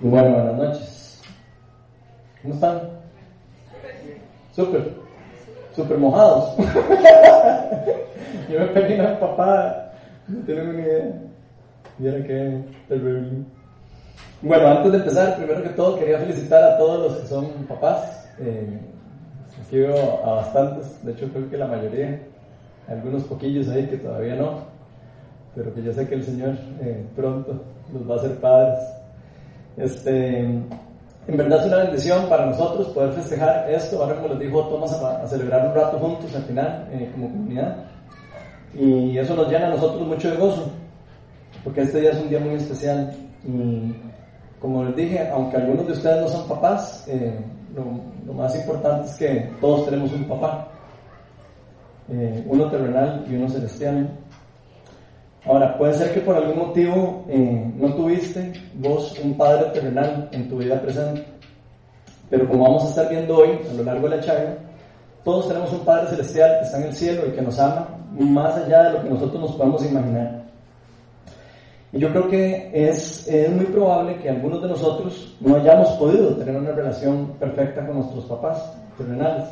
Bueno, buenas noches. ¿Cómo están? Súper. Súper mojados. Yo me pedí a papá. No tienen ni idea. Vieron que terrible. Bueno, antes de empezar, primero que todo quería felicitar a todos los que son papás. Eh, aquí veo a bastantes, de hecho creo que la mayoría, algunos poquillos ahí que todavía no, pero que yo sé que el Señor eh, pronto los va a hacer padres. Este, en verdad es una bendición para nosotros poder festejar esto. Ahora, como les dijo, vamos a, celebrar un rato juntos al final eh, como comunidad. Y eso nos llena a nosotros mucho de gozo, porque este día es un día muy especial. Y como les dije, aunque algunos de ustedes no son papás, eh, lo, más importante es que todos tenemos un papá, eh, uno terrenal y uno celestial. Ahora, puede ser que por algún motivo eh, no tuviste vos un padre terrenal en tu vida presente, pero como vamos a estar viendo hoy a lo largo de la charla, todos tenemos un Padre Celestial que está en el cielo y que nos ama más allá de lo que nosotros nos podemos imaginar. Y yo creo que es, es muy probable que algunos de nosotros no hayamos podido tener una relación perfecta con nuestros papás terrenales.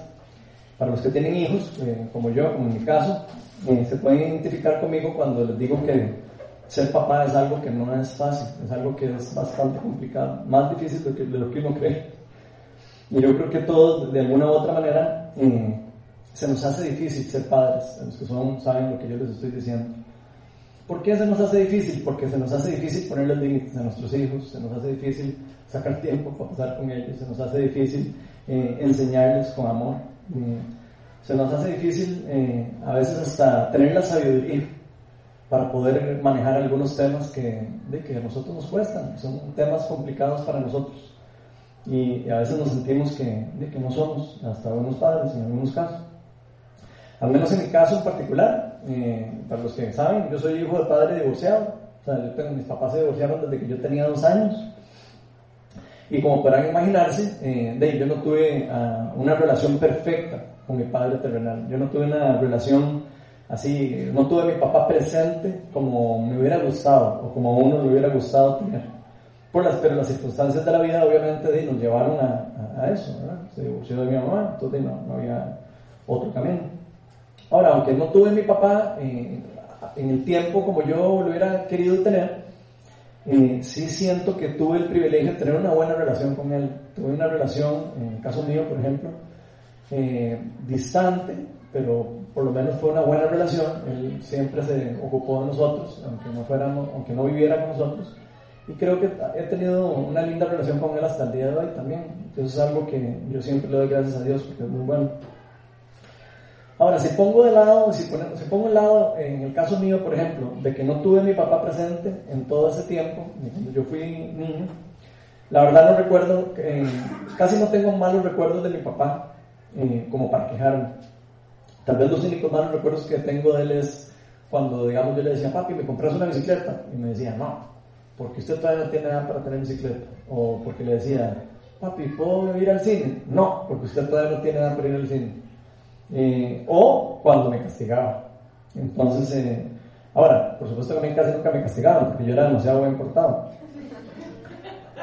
Para los que tienen hijos, eh, como yo, como en mi caso, eh, se pueden identificar conmigo cuando les digo que ser papá es algo que no es fácil, es algo que es bastante complicado, más difícil de, lo que uno cree. Y yo creo que todos, de alguna u otra manera, eh, se nos hace difícil ser padres, los que son, saben lo que yo les estoy diciendo. ¿Por qué se nos hace difícil? Porque se nos hace difícil ponerle límites a nuestros hijos, se nos hace difícil sacar tiempo para pasar con ellos, se nos hace difícil eh, enseñarles con amor, se nos hace difícil eh, a veces hasta tener la sabiduría para poder manejar algunos temas que, de que a nosotros nos cuestan, son temas complicados para nosotros y a veces nos sentimos que, de que no somos hasta buenos padres en algunos casos. Al menos en mi caso en particular, eh, para los que saben, yo soy hijo de padre divorciado. O sea, yo tengo, mis papás se divorciaron desde que yo tenía dos años. Y como podrán imaginarse, eh, de, yo no tuve uh, una relación perfecta con mi padre terrenal. Yo no tuve una relación así, no tuve mi papá presente como me hubiera gustado o como a uno le hubiera gustado tener. Por las, pero las circunstancias de la vida obviamente nos llevaron a, a, eso, ¿verdad? Se divorció de mi mamá, entonces no, no había otro camino. Ahora, aunque no tuve mi papá eh, en el tiempo como yo lo hubiera querido tener, eh, sí siento que tuve el privilegio de tener una buena relación con él. Tuve una relación, en el caso mío, por ejemplo, eh, distante, pero por lo menos fue una buena relación. Él siempre se ocupó de nosotros, aunque no, fuéramos, aunque no viviera con nosotros. Y creo que he tenido una linda relación con él hasta el día de hoy también. Eso es algo que yo siempre le doy gracias a Dios porque es muy bueno. Ahora, si pongo de lado, si, pongo de lado, en el caso mío, por ejemplo, de que no tuve a mi papá presente en todo ese tiempo, cuando yo fui niño, la verdad no recuerdo, eh, casi no tengo malos recuerdos de mi papá eh, como para quejarme. Tal vez los únicos malos recuerdos que tengo de él es cuando, digamos, yo le decía, papi, ¿me compras una bicicleta? Y me decía, no, porque usted todavía no tiene nada para tener bicicleta. O porque le decía, papi, ¿puedo ir al cine? No, porque usted todavía no tiene nada para ir al cine. Eh, o cuando me castigaba. Entonces, eh, ahora, por supuesto que a mí casi nunca me castigaban porque yo era demasiado buen portado.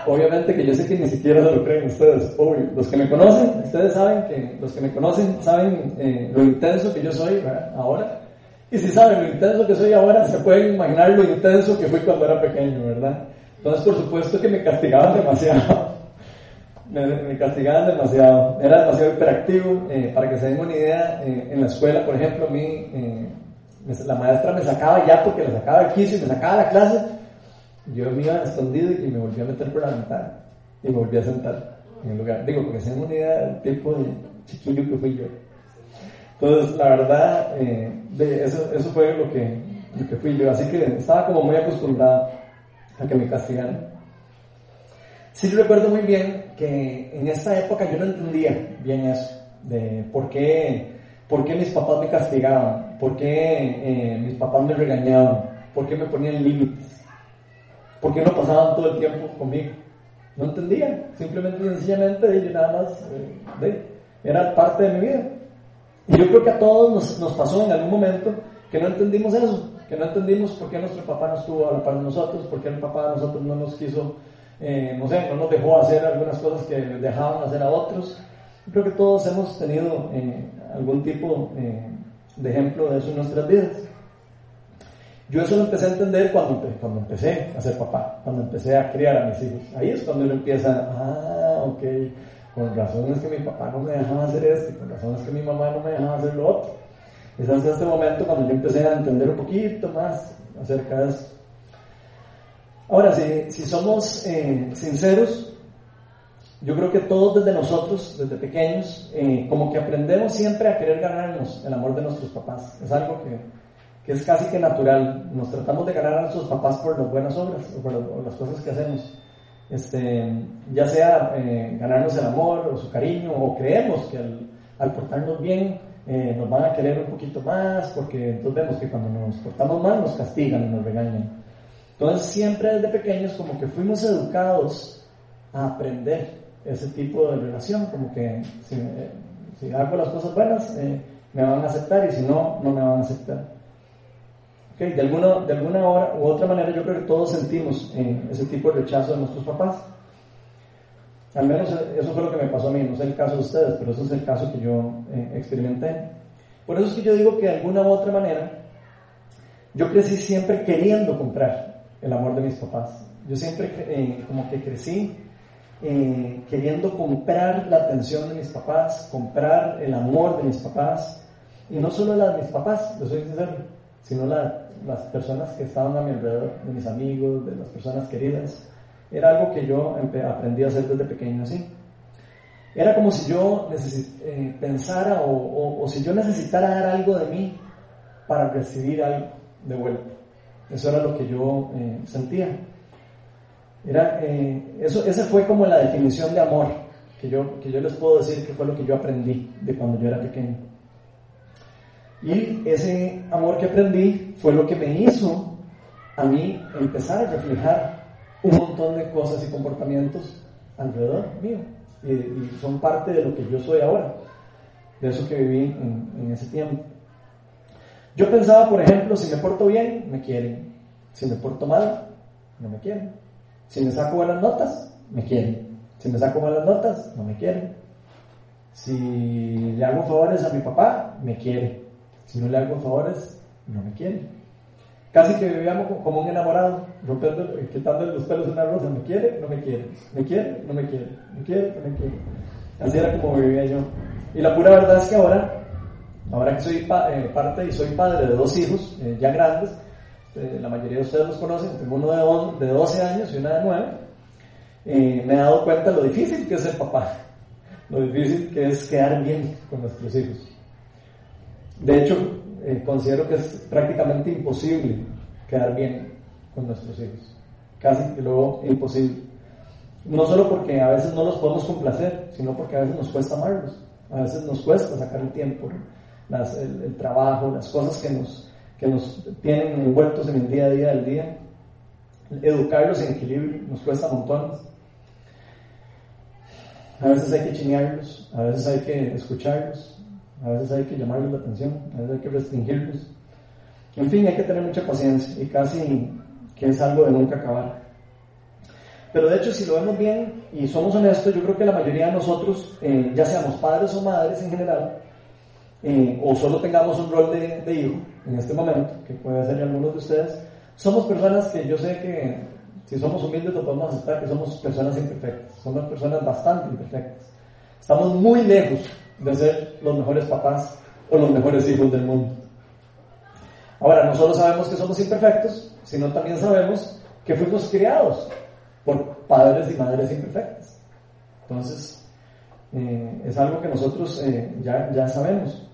Obviamente que yo sé que ni siquiera se lo creen ustedes. Los que me conocen, ustedes saben que, los que me conocen saben eh, lo intenso que yo soy ahora. Y si saben lo intenso que soy ahora, se pueden imaginar lo intenso que fui cuando era pequeño, ¿verdad? Entonces, por supuesto que me castigaban demasiado me, castigaban demasiado, era demasiado hiperactivo. Eh, para que se den una idea, eh, en la escuela, por ejemplo, a mí, la maestra me sacaba ya porque le sacaba el quiso y me sacaba la clase. Yo me iba escondido y me volvía a meter por la ventana y me volvía a sentar en el lugar. Digo, porque se una idea del tipo de chiquillo que fui yo. Entonces, la verdad, de eso, eso fue lo que, lo que fui yo. Así que estaba como muy acostumbrado a que me castigaran. Sí recuerdo muy bien que en esta época yo no entendía bien eso, de por qué, por qué mis papás me castigaban, por qué eh, mis papás me regañaban, por qué me ponían límites, por qué no pasaban todo el tiempo conmigo. No entendía, simplemente sencillamente yo nada más, eh, era parte de mi vida. Y yo creo que a todos nos, nos pasó en algún momento que no entendimos eso, que no entendimos por qué nuestro papá no estuvo a la par de nosotros, por qué el papá de nosotros no nos quiso eh, no sé, no nos dejó hacer algunas cosas que dejaban hacer a otros. Creo que todos hemos tenido eh, algún tipo de ejemplo de eso en nuestras vidas. Yo eso lo empecé a entender cuando, cuando empecé a ser papá, cuando empecé a criar a mis hijos. Ahí es cuando uno empieza, ah, ok, con razón es que mi papá no me dejaba hacer esto, con razón es que mi mamá no me dejaba hacer lo otro. Es hasta este momento cuando yo empecé a entender un poquito más acerca de eso. Ahora, si, si somos eh, sinceros, yo creo que todos desde nosotros, desde pequeños, eh, como que aprendemos siempre a querer ganarnos el amor de nuestros papás. Es algo que, que, es casi que natural. Nos tratamos de ganar a nuestros papás por las buenas obras o por las cosas que hacemos. Este, ya sea eh, ganarnos el amor o su cariño, o creemos que al, portarnos bien eh, nos van a querer un poquito más, porque entonces vemos que cuando nos portamos mal nos castigan y nos regañan. Entonces siempre desde pequeños como que fuimos educados a aprender ese tipo de relación, como que si, eh, hago las cosas buenas me van a aceptar y si no, no me van a aceptar. De, alguna, de alguna hora u otra manera yo creo que todos sentimos ese tipo de rechazo de nuestros papás. Al menos eso fue lo que me pasó a mí, no sé el caso de ustedes, pero eso es el caso que yo eh, experimenté. Por eso es que yo digo que de alguna u otra manera yo crecí siempre queriendo comprar el amor de mis papás. Yo siempre eh, como que crecí eh, queriendo comprar la atención de mis papás, comprar el amor de mis papás, y no solo la de mis papás, lo soy sincero, sino la, las personas que estaban a mi alrededor, de mis amigos, de las personas queridas. Era algo que yo aprendí a hacer desde pequeño así. Era como si yo eh, pensara o, si yo necesitara dar algo de mí para recibir algo de vuelta. Eso era lo que yo eh, sentía. Era, eh, eso, esa fue como la definición de amor que yo, que yo les puedo decir que fue lo que yo aprendí de cuando yo era pequeño. Y ese amor que aprendí fue lo que me hizo a mí empezar a reflejar un montón de cosas y comportamientos alrededor mío. Y, son parte de lo que yo soy ahora, de eso que viví en, ese tiempo. Yo pensaba, por ejemplo, si me porto bien, me quieren. Si me porto mal, no me quieren. Si me saco buenas notas, me quieren. Si me saco malas notas, no me quieren. Si le hago favores a mi papá, me quiere. Si no le hago favores, no me quiere. Casi que vivíamos como un enamorado, rompiendo, quitando los pelos de una rosa. ¿Me quiere? No me quiere. ¿Me quiere? No me quiere. ¿Me quiere? No me quiere. Así era como vivía yo. Y la pura verdad es que ahora, ahora que soy eh, parte y soy padre de dos hijos eh, ya grandes, eh, la mayoría de ustedes los conocen, tengo uno de, de 12 años y una de 9, me he dado cuenta de lo difícil que es ser papá, lo difícil que es quedar bien con nuestros hijos. De hecho, eh, considero que es prácticamente imposible quedar bien con nuestros hijos. Casi que luego imposible. No solo porque a veces no los podemos complacer, sino porque a veces nos cuesta amarlos. A veces nos cuesta sacar el tiempo, el, trabajo, las cosas que nos, que nos tienen envueltos en el día a día del día. Educarlos en equilibrio nos cuesta montones. A veces hay que chinearlos, a veces hay que escucharlos, a veces hay que llamarles la atención, a veces hay que restringirlos. En fin, hay que tener mucha paciencia y casi que es algo de nunca acabar. Pero de hecho, si lo vemos bien y somos honestos, yo creo que la mayoría de nosotros, eh, ya seamos padres o madres en general, eh, o solo tengamos un rol de, de, hijo en este momento, que puede ser algunos de ustedes, somos personas que yo sé que si somos humildes lo podemos aceptar que somos personas imperfectas, somos personas bastante imperfectas. Estamos muy lejos de ser los mejores papás o los mejores hijos del mundo. Ahora, no solo sabemos que somos imperfectos, sino también sabemos que fuimos criados por padres y madres imperfectas. Entonces, eh, es algo que nosotros eh, ya, ya sabemos.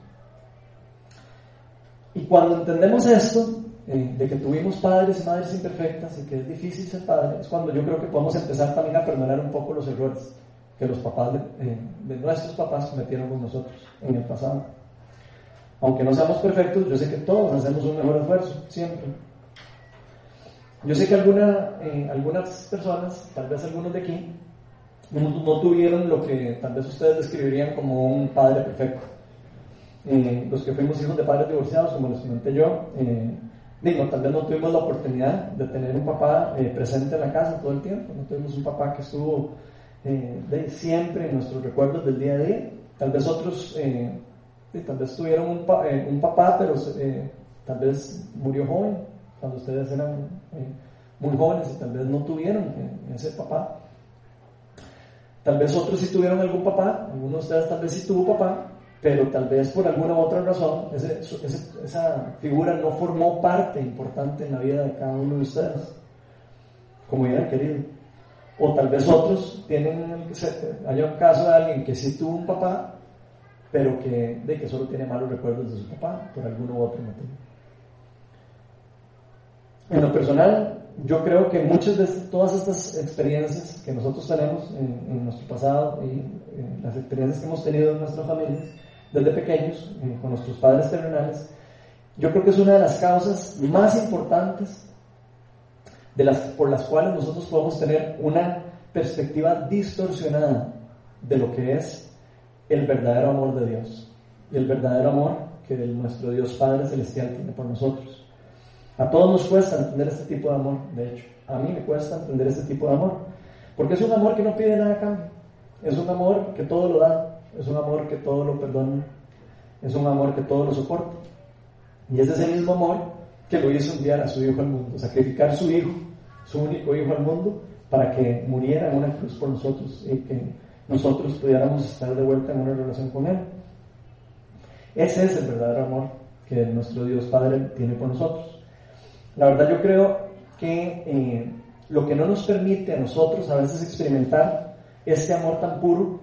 Y cuando entendemos esto, eh, de que tuvimos padres y madres imperfectas y que es difícil ser padre, es cuando yo creo que podemos empezar también a perdonar un poco los errores que los papás eh, de, nuestros papás cometieron con nosotros en el pasado. Aunque no seamos perfectos, yo sé que todos hacemos un mejor esfuerzo, siempre. Yo sé que alguna, eh, algunas personas, tal vez algunos de aquí, no, tuvieron lo que tal vez ustedes describirían como un padre perfecto. Eh, los que fuimos hijos de padres divorciados, como les comenté yo, digo, tal vez no tuvimos la oportunidad de tener un papá eh, presente en la casa todo el tiempo, no tuvimos un papá que estuvo eh, de siempre en nuestros recuerdos del día a día. Tal vez otros, eh, tal vez tuvieron un, un papá, pero tal vez murió joven, cuando ustedes eran muy jóvenes y tal vez no tuvieron ese papá. Tal vez otros sí tuvieron algún papá, algunos de ustedes tal vez sí tuvo papá, pero tal vez por alguna otra razón esa figura no formó parte importante en la vida de cada uno de ustedes, como hubieran querido. O tal vez otros tienen, haya un caso de alguien que sí tuvo un papá, pero que, de que solo tiene malos recuerdos de su papá por alguno u otro motivo. En lo personal, yo creo que muchas de todas estas experiencias que nosotros tenemos en, nuestro pasado y las experiencias que hemos tenido en nuestras familias, desde pequeños, con nuestros padres terrenales, yo creo que es una de las causas más importantes de las, por las cuales nosotros podemos tener una perspectiva distorsionada de lo que es el verdadero amor de Dios y el verdadero amor que nuestro Dios Padre Celestial tiene por nosotros. A todos nos cuesta entender este tipo de amor, de hecho. A mí me cuesta entender este tipo de amor. Porque es un amor que no pide nada a cambio. Es un amor que todo lo da es un amor que todo lo perdona, es un amor que todo lo soporta. Y es ese mismo amor que lo hizo enviar a su hijo al mundo, sacrificar su hijo, su único hijo al mundo, para que muriera en una cruz por nosotros y que nosotros pudiéramos estar de vuelta en una relación con Él. Ese es el verdadero amor que nuestro Dios Padre tiene por nosotros. La verdad yo creo que eh, lo que no nos permite a nosotros a veces experimentar este amor tan puro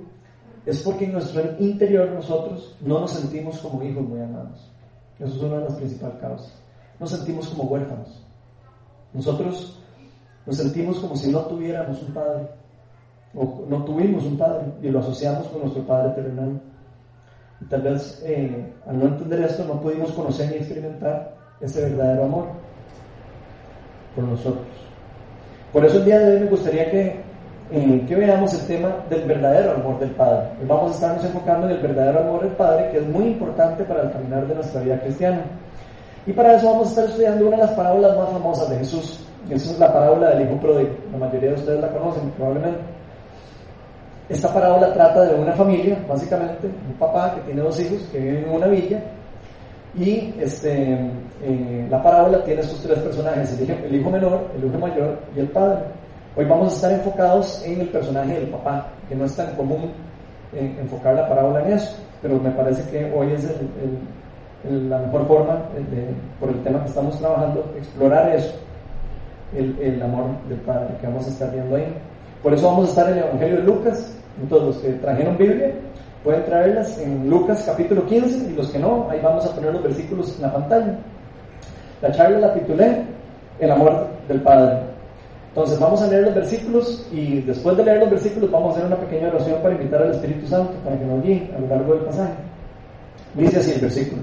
es porque en nuestro interior nosotros no nos sentimos como hijos muy amados. Eso es una de las principales causas. Nos sentimos como huérfanos. Nosotros nos sentimos como si no tuviéramos un padre, o no tuvimos un padre, y lo asociamos con nuestro padre terrenal. Y tal vez eh, al no entender esto no pudimos conocer ni experimentar ese verdadero amor por nosotros. Por eso el día de hoy me gustaría que que veamos el tema del verdadero amor del Padre. Vamos a estarnos enfocando en el verdadero amor del Padre, que es muy importante para el caminar de nuestra vida cristiana. Y para eso vamos a estar estudiando una de las parábolas más famosas de Jesús. Esa es la parábola del Hijo Pródigo. La mayoría de ustedes la conocen, probablemente. Esta parábola trata de una familia, básicamente, un papá que tiene dos hijos que viven en una villa. Y este, eh, la parábola tiene sus tres personajes, el hijo, el hijo menor, el hijo mayor y el padre. Hoy vamos a estar enfocados en el personaje del papá, que no es tan común eh, enfocar la parábola en eso, pero me parece que hoy es la mejor forma, por el tema que estamos trabajando, explorar eso, el, amor del Padre que vamos a estar viendo ahí. Por eso vamos a estar en el Evangelio de Lucas. Entonces, los que trajeron Biblia pueden traerlas en Lucas capítulo 15 y los que no, ahí vamos a poner los versículos en la pantalla. La charla la titulé El amor del Padre. Entonces vamos a leer los versículos y después de leer los versículos vamos a hacer una pequeña oración para invitar al Espíritu Santo para que nos guíe a lo largo del pasaje. Dice así el versículo.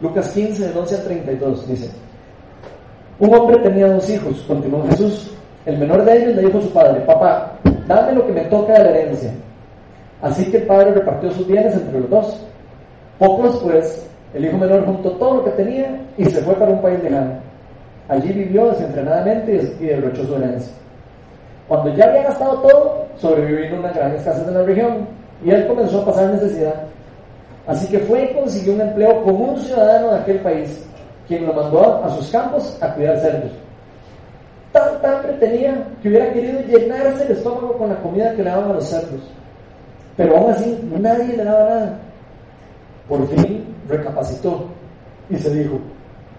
Lucas 15, del 11 al 32 dice, un hombre tenía dos hijos, continuó Jesús. El menor de ellos le dijo a su padre, papá, dame lo que me toca de la herencia. Así que el padre repartió sus bienes entre los dos. Poco después, el hijo menor juntó todo lo que tenía y se fue para un país lejano Allí vivió desenfrenadamente y derrochó su herencia. Cuando ya había gastado todo, sobrevivió una gran escasez en la región y él comenzó a pasar necesidad. Así que fue y consiguió un empleo con un ciudadano de aquel país, quien lo mandó a sus campos a cuidar cerdos. Tanta hambre tenía que hubiera querido llenarse el estómago con la comida que le daban a los cerdos. Pero aún así, nadie le daba nada. Por fin recapacitó y se dijo,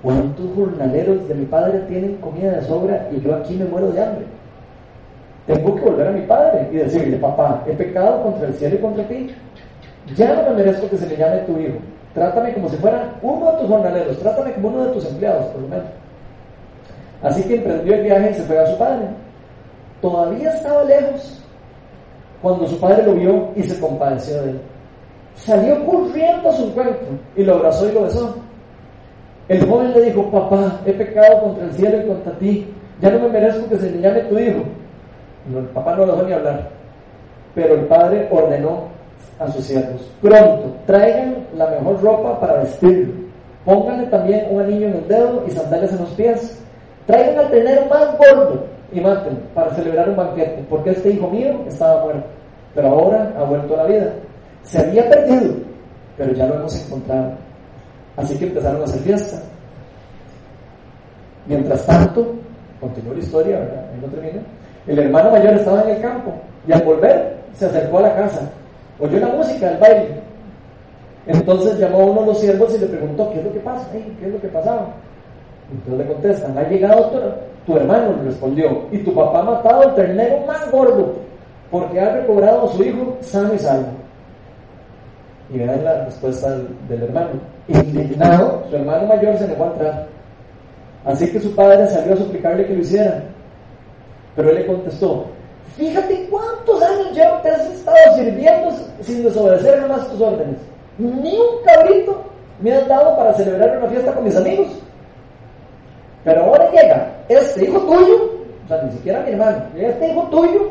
¿Cuántos jornaleros de mi padre tienen comida de sobra y yo aquí me muero de hambre? Tengo que volver a mi padre y decirle, papá, he pecado contra el cielo y contra ti. Ya no me merezco que se me llame tu hijo. Trátame como si fuera uno de tus jornaleros, trátame como uno de tus empleados, por lo menos. Así que emprendió el viaje y se fue a su padre. Todavía estaba lejos cuando su padre lo vio y se compadeció de él. Salió corriendo a su encuentro y lo abrazó y lo besó. El joven le dijo, papá, he pecado contra el cielo y contra ti, ya no me merezco que se le llame tu hijo. el papá no lo dejó ni hablar, pero el padre ordenó a sus siervos, pronto, traigan la mejor ropa para vestirlo, pónganle también un anillo en el dedo y sandalias en los pies. Traigan al ternero más gordo y mátenlo para celebrar un banquete, porque este hijo mío estaba muerto, pero ahora ha vuelto a la vida. Se había perdido, pero ya lo hemos encontrado. Así que empezaron a hacer fiesta. Mientras tanto, continuó la historia, ¿verdad? Ahí no termina. El hermano mayor estaba en el campo y al volver se acercó a la casa, oyó la música, el baile. Entonces llamó a uno de los siervos y le preguntó, ¿qué es lo que pasa? ¿Qué es lo que pasaba? Entonces le contestan, ha llegado tu, hermano, le respondió, y tu papá ha matado al ternero más gordo, porque ha recobrado a su hijo sano y salvo. Y vean la respuesta del, hermano. Indignado, su hermano mayor se negó a entrar. Así que su padre salió a suplicarle que lo hiciera. Pero él le contestó, fíjate cuántos años ya te has estado sirviendo sin desobedecer más tus órdenes. Ni un cabrito me has dado para celebrar una fiesta con mis amigos. Pero ahora llega este hijo tuyo, o sea, ni siquiera mi hermano, este hijo tuyo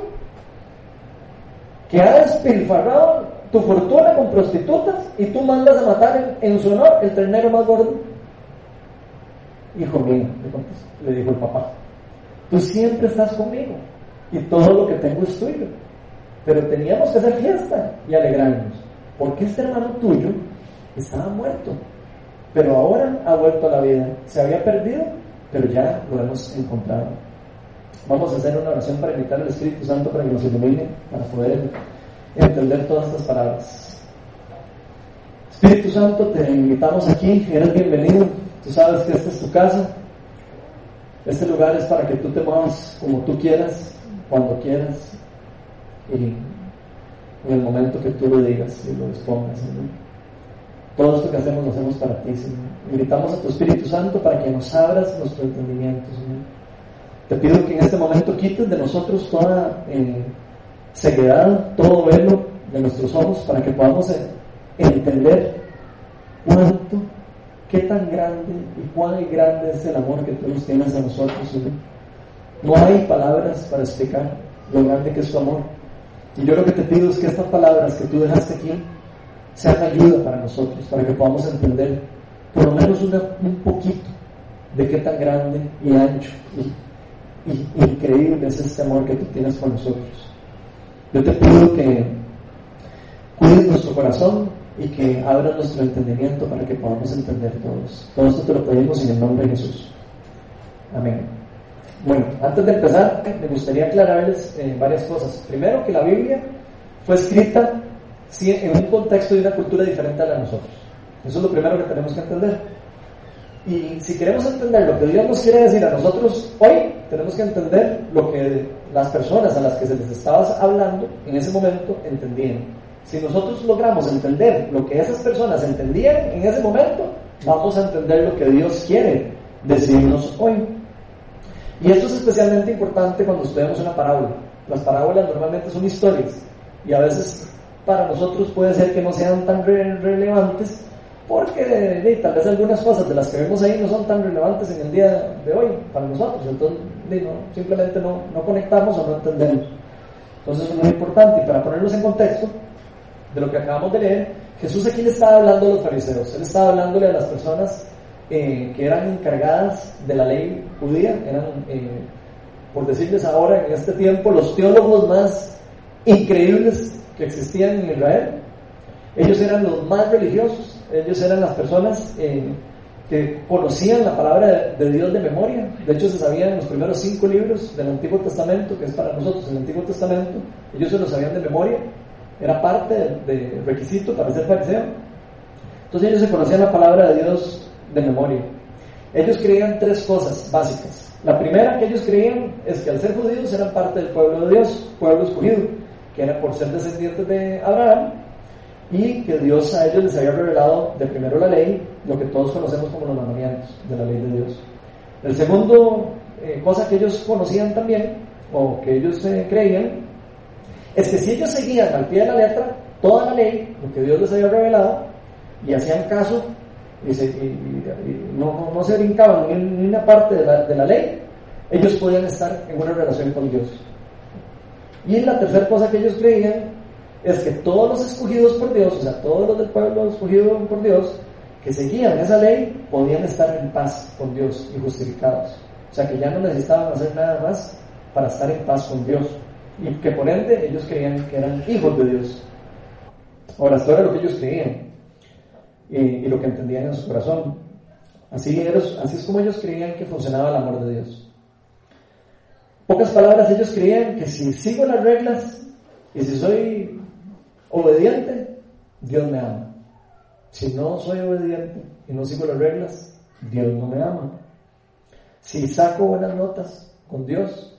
que ha despilfarrado tu fortuna con prostitutas y tú mandas a matar en, su honor el ternero más gordo. Hijo mío, le dijo el papá, tú siempre estás conmigo y todo lo que tengo es tuyo. Pero teníamos que hacer fiesta y alegrarnos, porque este hermano tuyo estaba muerto, pero ahora ha vuelto a la vida. Se había perdido, pero ya lo hemos encontrado. Vamos a hacer una oración para invitar al Espíritu Santo para que nos ilumine, para poder entender todas estas palabras. Espíritu Santo, te invitamos aquí, eres bienvenido. Tú sabes que esta es tu casa. Este lugar es para que tú te muevas como tú quieras, cuando quieras y en el momento que tú lo digas y lo dispongas, Todo esto que hacemos lo hacemos para ti, Señor. Invitamos a tu Espíritu Santo para que nos abras nuestro entendimiento, Señor. Te pido que en este momento quites de nosotros toda eh, ceguedad, todo velo de nuestros ojos para que podamos eh, entender cuánto, qué tan grande y cuán grande es el amor que tú nos tienes a nosotros, Señor. No hay palabras para explicar lo grande que es tu amor. Y yo lo que te pido es que estas palabras que tú dejaste aquí sean ayuda para nosotros, para que podamos entender por lo menos un poquito de qué tan grande y ancho y, increíble es este amor que tú tienes con nosotros. Yo te pido que cuides nuestro corazón y que abras nuestro entendimiento para que podamos entender todos. Todo esto te lo pedimos en el nombre de Jesús. Amén. Bueno, antes de empezar, me gustaría aclararles eh, varias cosas. Primero, que la Biblia fue escrita en un contexto y una cultura diferente a la de nosotros. Eso es lo primero que tenemos que entender. Y si queremos entender lo que Dios nos quiere decir a nosotros hoy, tenemos que entender lo que las personas a las que se les estaba hablando en ese momento entendían. Si nosotros logramos entender lo que esas personas entendían en ese momento, vamos a entender lo que Dios quiere decirnos hoy. Y esto es especialmente importante cuando estudiamos una parábola. Las parábolas normalmente son historias y a veces para nosotros puede ser que no sean tan relevantes porque tal vez algunas cosas de las que vemos ahí no son tan relevantes en el día de hoy para nosotros. Entonces simplemente no, no conectamos o no entendemos. Entonces es muy importante y para ponerlos en contexto de lo que acabamos de leer, Jesús aquí le estaba hablando a los fariseos, él estaba hablándole a las personas eh, que eran encargadas de la ley judía, eran, eh, por decirles ahora, en este tiempo, los teólogos más increíbles que existían en Israel. Ellos eran los más religiosos, ellos eran las personas eh, que conocían la palabra de, Dios de memoria. De hecho, se sabían los primeros cinco libros del Antiguo Testamento, que es para nosotros el Antiguo Testamento, ellos se lo sabían de memoria, era parte del requisito para ser fariseo. Entonces ellos se conocían la palabra de Dios de memoria. Ellos creían tres cosas básicas. La primera que ellos creían es que al ser judíos eran parte del pueblo de Dios, pueblo escogido, que era por ser descendientes de Abraham, y que Dios a ellos les había revelado de primero la ley, lo que todos conocemos como los mandamientos de la ley de Dios. El segundo eh, cosa que ellos conocían también, o que ellos eh, creían, es que si ellos seguían al pie de la letra toda la ley, lo que Dios les había revelado, y hacían caso y, no, no, se brincaban en una parte de la, de la ley, ellos podían estar en una relación con Dios. Y la tercera cosa que ellos creían es que todos los escogidos por Dios, o sea, todos los del pueblo escogidos por Dios, que seguían esa ley podían estar en paz con Dios y justificados. O sea que ya no necesitaban hacer nada más para estar en paz con Dios. Y que por ende ellos creían que eran hijos de Dios. Ahora, esto era lo que ellos creían y, lo que entendían en su corazón. Así, así es como ellos creían que funcionaba el amor de Dios. Pocas palabras, ellos creían que si sigo las reglas y si soy obediente, Dios me ama. Si no soy obediente y no sigo las reglas, Dios no me ama. Si saco buenas notas con Dios,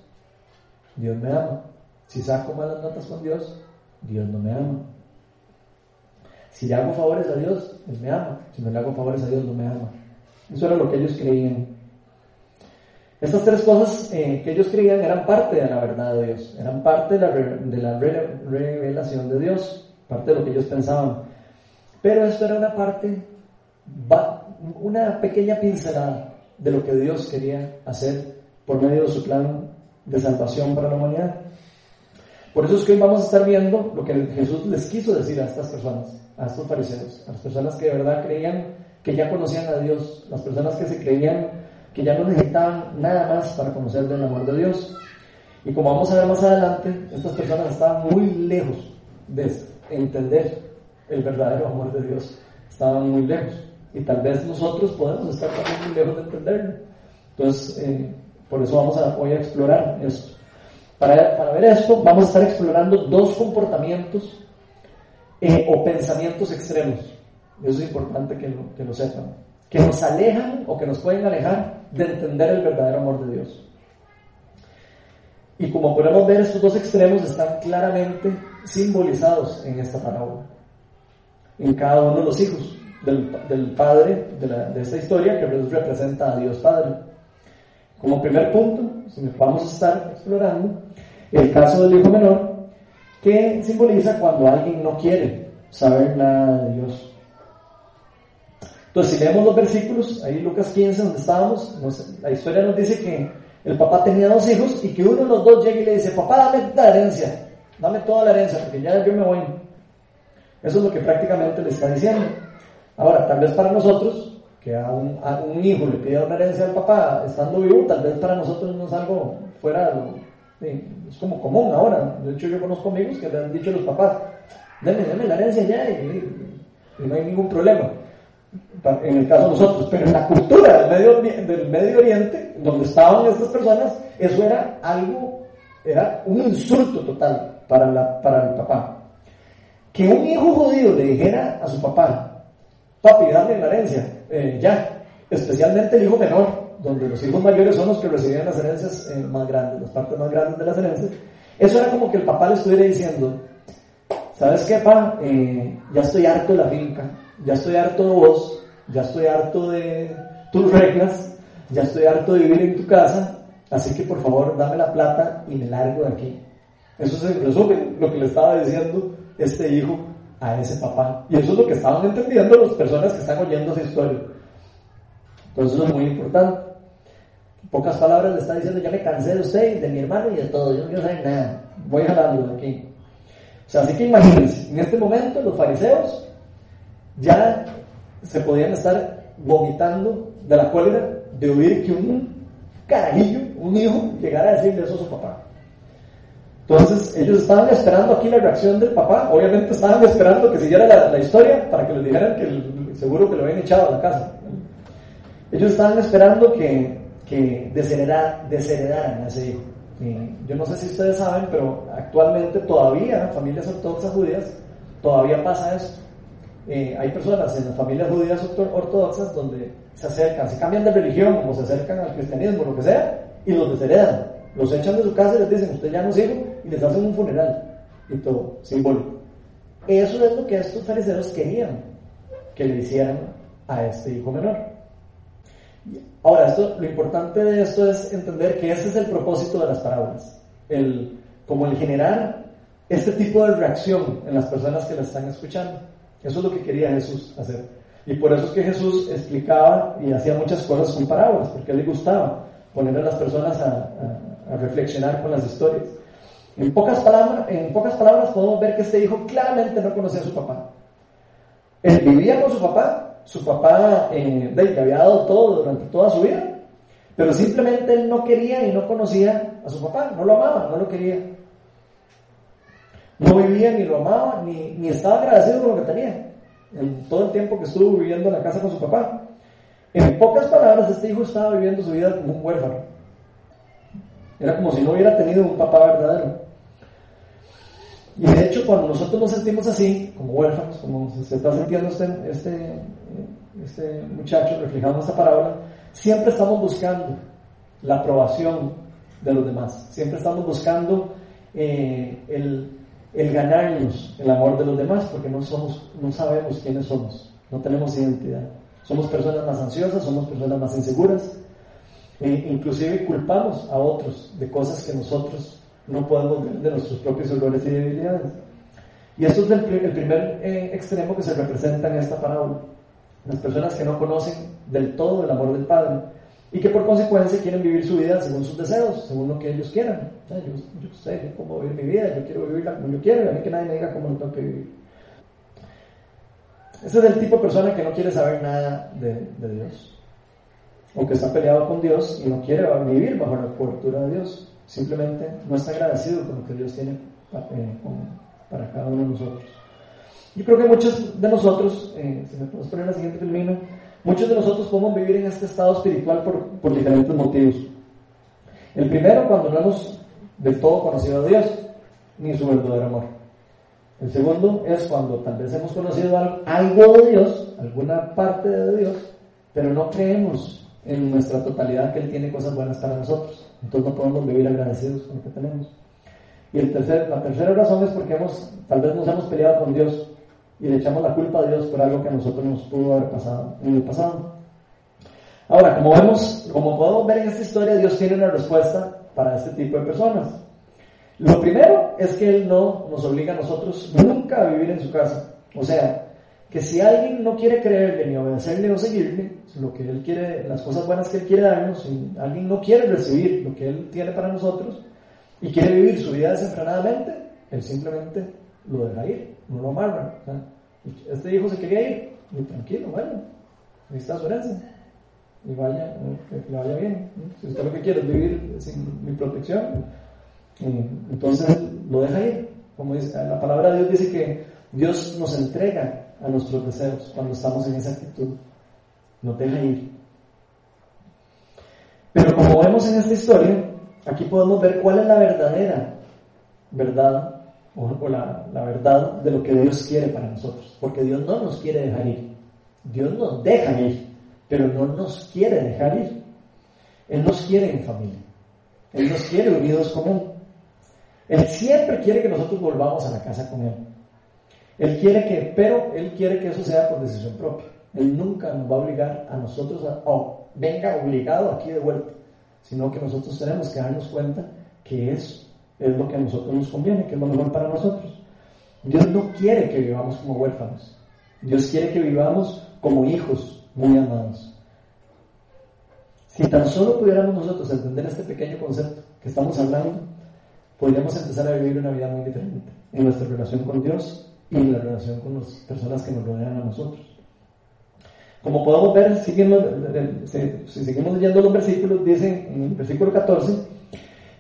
Dios me ama. Si saco malas notas con Dios, Dios no me ama. Si le hago favores a Dios, Él me ama. Si no le hago favores a Dios, no me ama. Eso era lo que ellos creían. Estas tres cosas eh, que ellos creían eran parte de la verdad de Dios, eran parte de la, de la revelación de Dios, parte de lo que ellos pensaban. Pero esto era una parte, una pequeña pincelada de lo que Dios quería hacer por medio de su plan de salvación para la humanidad. Por eso es que hoy vamos a estar viendo lo que Jesús les quiso decir a estas personas, a estos fariseos, a las personas que de verdad creían que ya conocían a Dios, las personas que se creían que ya no necesitaban nada más para conocer del amor de Dios. Y como vamos a ver más adelante, estas personas estaban muy lejos de entender el verdadero amor de Dios. Estaban muy lejos. Y tal vez nosotros podemos estar también muy lejos de entenderlo. Entonces, eh, por eso vamos a hoy a explorar esto. Para, para, ver esto, vamos a estar explorando dos comportamientos eh, o pensamientos extremos. Eso es importante que lo, que lo sepan. Que nos alejan o que nos pueden alejar de entender el verdadero amor de Dios. Y como podemos ver, estos dos extremos están claramente simbolizados en esta parábola en cada uno de los hijos del, padre de, esta historia que representa a Dios Padre. Como primer punto, vamos a estar explorando el caso del hijo menor, que simboliza cuando alguien no quiere saber nada de Dios. Entonces, si leemos los versículos, ahí Lucas 15, donde estábamos, la historia nos dice que el papá tenía dos hijos y que uno de los dos llega y le dice, papá, dame la herencia, dame toda la herencia, porque ya yo me voy. Eso es lo que prácticamente le está diciendo. Ahora, tal vez para nosotros, que a un, hijo le pida una herencia al papá estando vivo, tal vez para nosotros no es algo fuera es como común ahora. De hecho, yo conozco amigos que le han dicho a los papás, denme, denme la herencia ya y, no hay ningún problema. En el caso de nosotros, pero en la cultura del Medio, Oriente, donde estaban estas personas, eso era algo, era un insulto total para, la, para el papá que un hijo judío le dijera a su papá, papi, dame la herencia, eh, ya, especialmente el hijo menor, donde los hijos mayores son los que recibían las herencias eh, más grandes, las partes más grandes de las herencias, eso era como que el papá le estuviera diciendo, ¿sabes qué, papá? Eh, ya estoy harto de la finca, ya estoy harto de vos, ya estoy harto de tus reglas, ya estoy harto de vivir en tu casa, así que por favor dame la plata y me largo de aquí. Eso es en resumen lo que le estaba diciendo este hijo a ese papá. Y eso es lo que estaban entendiendo las personas que están oyendo esa historia. Entonces eso es muy importante. En pocas palabras le está diciendo, ya me cansé de usted de mi hermano y de todo, yo no quiero saber nada, voy jalando aquí. O sea, así que imagínense, en este momento los fariseos ya se podían estar vomitando de la cólera de oír que un carajillo, un hijo, llegara a decirle eso a su papá. Entonces, ellos estaban esperando aquí la reacción del papá. Obviamente estaban esperando que siguiera la, historia para que les dijeran que seguro que lo habían echado a la casa. Ellos estaban esperando que, que desheredaran a ese hijo. yo no sé si ustedes saben, pero actualmente todavía, familias ortodoxas judías, todavía pasa esto. Eh, hay personas en las familias judías ortodoxas donde se acercan, se cambian de religión o se acercan al cristianismo, lo que sea, y los desheredan. Los echan de su casa y les dicen, usted ya no sirve, y les hacen un funeral y todo, simbólico. Eso es lo que estos fariseos querían que le hicieran a este hijo menor. Ahora, esto, lo importante de esto es entender que ese es el propósito de las parábolas, el, como el generar este tipo de reacción en las personas que la están escuchando. Eso es lo que quería Jesús hacer. Y por eso es que Jesús explicaba y hacía muchas cosas con parábolas, porque a él le gustaba poner a las personas a, a reflexionar con las historias. En pocas, palabras, en pocas palabras podemos ver que este hijo claramente no conocía a su papá. Él vivía con su papá, su papá eh, le había dado todo durante toda su vida, pero simplemente él no quería y no conocía a su papá, no lo amaba, no lo quería. No vivía ni lo amaba, ni, ni estaba agradecido con lo que tenía, en todo el tiempo que estuvo viviendo en la casa con su papá. En pocas palabras, este hijo estaba viviendo su vida como un huérfano. Era como si no hubiera tenido un papá verdadero. Y de hecho, cuando nosotros nos sentimos así, como huérfanos, como se está sintiendo este, este, este muchacho reflejado en esta parábola, siempre estamos buscando la aprobación de los demás. Siempre estamos buscando eh, el, el, ganarnos el amor de los demás porque no, somos, no sabemos quiénes somos, no tenemos identidad. Somos personas más ansiosas, somos personas más inseguras, e inclusive culpamos a otros de cosas que nosotros no podemos ver de nuestros propios errores y debilidades. Y eso es el, primer eh, extremo que se representa en esta parábola. Las personas que no conocen del todo el amor del Padre y que por consecuencia quieren vivir su vida según sus deseos, según lo que ellos quieran. yo, yo sé cómo vivir mi vida, yo quiero vivirla como yo quiero y a mí que nadie me diga cómo lo tengo que vivir. Ese es el tipo de persona que no quiere saber nada de, Dios. O que está peleado con Dios y no quiere vivir bajo la cobertura de Dios. Simplemente no está agradecido con lo que Dios tiene eh, para cada uno de nosotros. Yo creo que muchos de nosotros, eh, si me puedes poner la siguiente filmina, muchos de nosotros podemos vivir en este estado espiritual por, por diferentes motivos. El primero, cuando no hemos del todo conocido a Dios, ni su verdadero amor. El segundo es cuando tal vez hemos conocido algo de Dios, alguna parte de Dios, pero no creemos en nuestra totalidad que Él tiene cosas buenas para nosotros. Entonces no podemos vivir agradecidos con lo que tenemos. Y el tercer, la tercera razón es porque hemos, tal vez nos hemos peleado con Dios y le echamos la culpa a Dios por algo que a nosotros nos pudo haber pasado en el pasado. Ahora, como vemos, como podemos ver en esta historia, Dios tiene una respuesta para este tipo de personas. Lo primero es que Él no nos obliga a nosotros nunca a vivir en su casa. O sea, que si alguien no quiere creerle ni obedecerle o seguirle, lo que Él quiere, las cosas buenas que Él quiere darnos, si alguien no quiere recibir lo que Él tiene para nosotros y quiere vivir su vida desenfrenadamente, Él simplemente lo deja ir, no lo amarra. este hijo se quería ir, y tranquilo, vaya, ahí está su herencia. Y vaya, que le vaya bien. Si usted lo que quiere es vivir sin mi protección, entonces lo deja ir. Como dice, la palabra de Dios dice que Dios nos entrega a nuestros deseos cuando estamos en esa actitud. Nos deja ir. Pero como vemos en esta historia, aquí podemos ver cuál es la verdadera verdad o, la, la, verdad de lo que Dios quiere para nosotros. Porque Dios no nos quiere dejar ir. Dios nos deja ir, pero no nos quiere dejar ir. Él nos quiere en familia. Él nos quiere unidos como Él. Él siempre quiere que nosotros volvamos a la casa con Él. Él quiere que, pero Él quiere que eso sea por decisión propia. Él nunca nos va a obligar a nosotros a, venga obligado aquí de vuelta, sino que nosotros tenemos que darnos cuenta que es, es lo que a nosotros nos conviene, que es lo mejor para nosotros. Dios no quiere que vivamos como huérfanos. Dios quiere que vivamos como hijos muy amados. Si tan solo pudiéramos nosotros entender este pequeño concepto que estamos hablando, podríamos empezar a vivir una vida muy diferente en nuestra relación con Dios y la relación con las personas que nos rodean a nosotros. Como podemos ver, siguiendo, si seguimos leyendo los versículos, dice en el versículo 14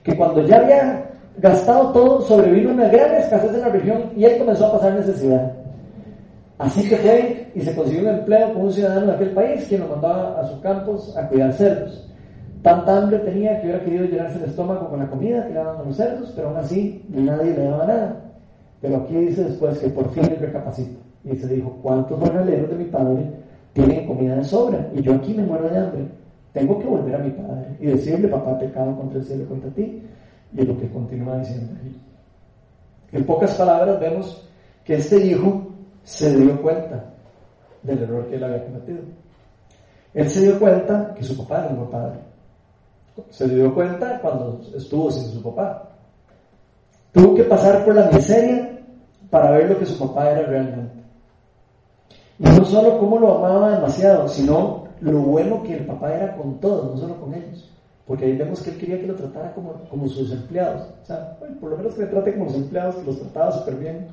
que cuando ya había gastado todo, sobrevino una gran escasez en la región y él comenzó a pasar necesidad. Así que fue y se consiguió un empleo con un ciudadano de aquel país, quien lo mandaba a sus campos a cuidar cerdos. Tanta hambre tenía que hubiera querido llenarse el estómago con la comida que le daban los cerdos, pero aún así nadie le daba nada. Pero aquí dice después que por fin él recapacita y se dijo, ¿cuántos jornaleros de mi padre tienen comida de sobra? Y yo aquí me muero de hambre. Tengo que volver a mi padre y decirle, papá, pecado contra el cielo, contra ti. Y es lo que continúa diciendo ahí. En pocas palabras vemos que este hijo se dio cuenta del error que él había cometido. Él se dio cuenta que su papá era un padre se dio cuenta cuando estuvo sin su papá. Tuvo que pasar por la miseria para ver lo que su papá era realmente. Y no solo cómo lo amaba demasiado, sino lo bueno que el papá era con todos, no solo con ellos. Porque ahí vemos que él quería que lo tratara como, como sus empleados. O sea, por lo menos que le trate como los empleados, que los trataba súper bien.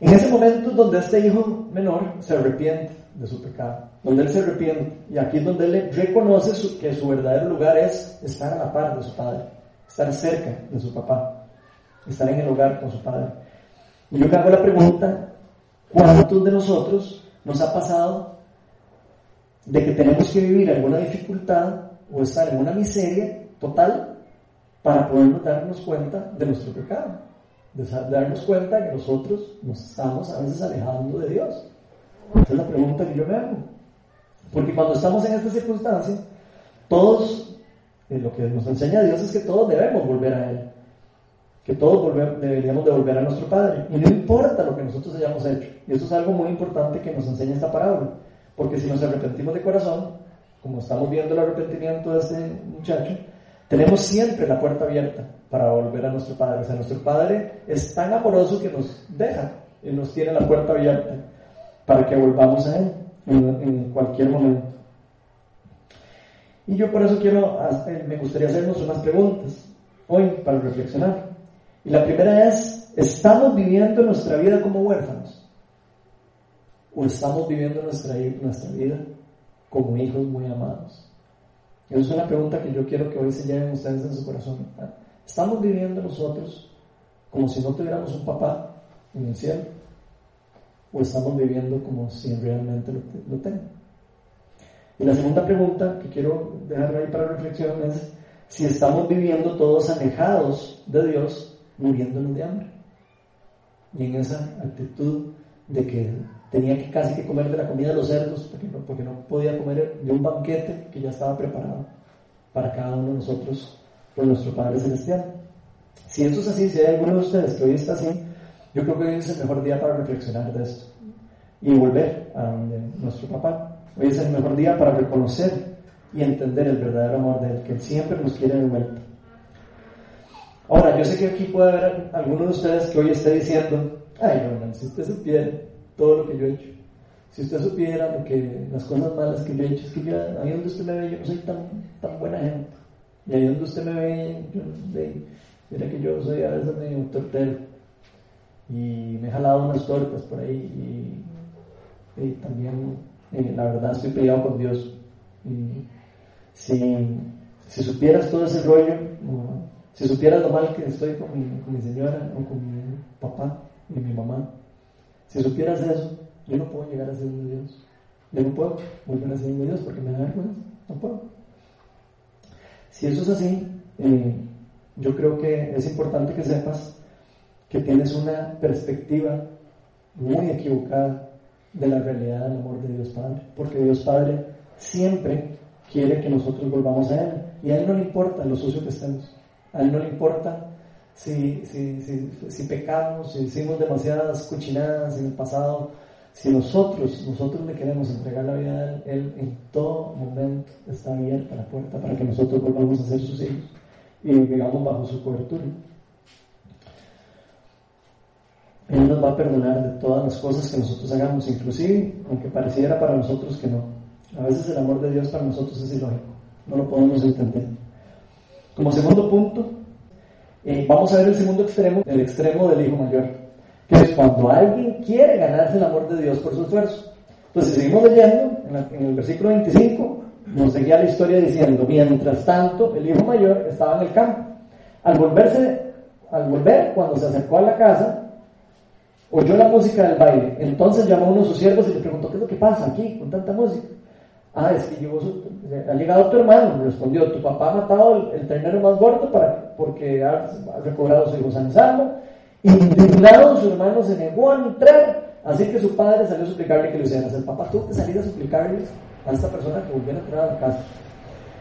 En ese momento donde este hijo menor se arrepiente de su pecado, donde él se arrepiente, y aquí es donde él reconoce que su verdadero lugar es estar a la par de su padre, estar cerca de su papá, estar en el hogar con su padre. Y yo hago la pregunta, ¿cuántos de nosotros nos ha pasado de que tenemos que vivir alguna dificultad o estar en una miseria total para podernos darnos cuenta de nuestro pecado? de darnos cuenta que nosotros nos estamos a veces alejando de Dios. Esa es la pregunta que yo me hago. Porque cuando estamos en esta circunstancia, todos, eh, lo que nos enseña Dios es que todos debemos volver a Él. Que todos deberíamos de volver a nuestro Padre. Y no importa lo que nosotros hayamos hecho. Y eso es algo muy importante que nos enseña esta parábola. Porque si nos arrepentimos de corazón, como estamos viendo el arrepentimiento de este muchacho, tenemos siempre la puerta abierta para volver a nuestro Padre. O sea, nuestro Padre es tan amoroso que nos deja y nos tiene la puerta abierta para que volvamos a Él en, cualquier momento. Y yo por eso quiero, eh, me gustaría hacernos unas preguntas hoy para reflexionar. Y la primera es, ¿estamos viviendo nuestra vida como huérfanos? ¿O estamos viviendo nuestra, nuestra vida como hijos muy amados? Esa es una pregunta que yo quiero que hoy se lleven ustedes en su corazón. ¿Estamos viviendo nosotros como si no tuviéramos un papá en el cielo? ¿O estamos viviendo como si realmente lo, lo tengan? Y la segunda pregunta que quiero dejar ahí para reflexión es si estamos viviendo todos alejados de Dios, muriéndonos de hambre. Y en esa actitud de que tenía que casi que comer de la comida de los cerdos porque no, porque no podía comer de un banquete que ya estaba preparado para cada uno de nosotros por nuestro Padre Celestial. Si eso es así, si hay alguno de ustedes que hoy está así, yo creo que hoy es el mejor día para reflexionar de esto y volver a nuestro papá. Hoy es el mejor día para reconocer y entender el verdadero amor de Él, que Él siempre nos quiere de vuelta. Ahora, yo sé que aquí puede haber alguno de ustedes que hoy esté diciendo, ay, no, si usted supiera todo lo que yo he hecho. Si usted supiera lo que, las cosas malas que yo he hecho, es que yo, ahí donde usted me ve, yo no soy tan, tan buena gente. Y ahí donde usted me ve, yo, mira que yo soy a veces medio tortero. Y me he jalado unas tortas por ahí. Y, también, eh, la verdad, estoy peleado con Dios. Y si, si supieras todo ese rollo, si supieras lo mal que estoy con mi, señora o con mi papá y mi mamá, si supieras eso, yo no puedo llegar a ser un Dios. Yo no puedo volver a ser un Dios porque me da vergüenza. No puedo. Si eso es así, eh, yo creo que es importante que sepas que tienes una perspectiva muy equivocada de la realidad del amor de Dios Padre. Porque Dios Padre siempre quiere que nosotros volvamos a Él. Y a Él no le importa lo sucio que estemos. A Él no le importa si, si, si, pecamos, si hicimos demasiadas cochinadas en el pasado, si nosotros, nosotros le queremos entregar la vida a Él, Él en todo momento está abierta la puerta para que nosotros volvamos a ser sus hijos y vivamos bajo su cobertura. Él nos va a perdonar de todas las cosas que nosotros hagamos, inclusive aunque pareciera para nosotros que no. A veces el amor de Dios para nosotros es ilógico, no lo podemos entender. Como segundo punto, eh, vamos a ver el segundo extremo, el extremo del hijo mayor, que es cuando alguien quiere ganarse el amor de Dios por su esfuerzo. Entonces, seguimos leyendo, en, el versículo 25, nos seguía la historia diciendo, mientras tanto, el hijo mayor estaba en el campo. Al volverse, al volver, cuando se acercó a la casa, oyó la música del baile. Entonces llamó a uno de sus siervos y le preguntó, ¿qué es lo que pasa aquí con tanta música? Ah, es que ha llegado tu hermano, respondió, tu papá ha matado el, ternero más gordo para, porque ha, recobrado su hijo San Salmo. Indignado, su hermano se negó a entrar, así que su padre salió a suplicarle que lo hicieran. El papá tuvo que salir a suplicarle a esta persona que volviera a entrar a la casa.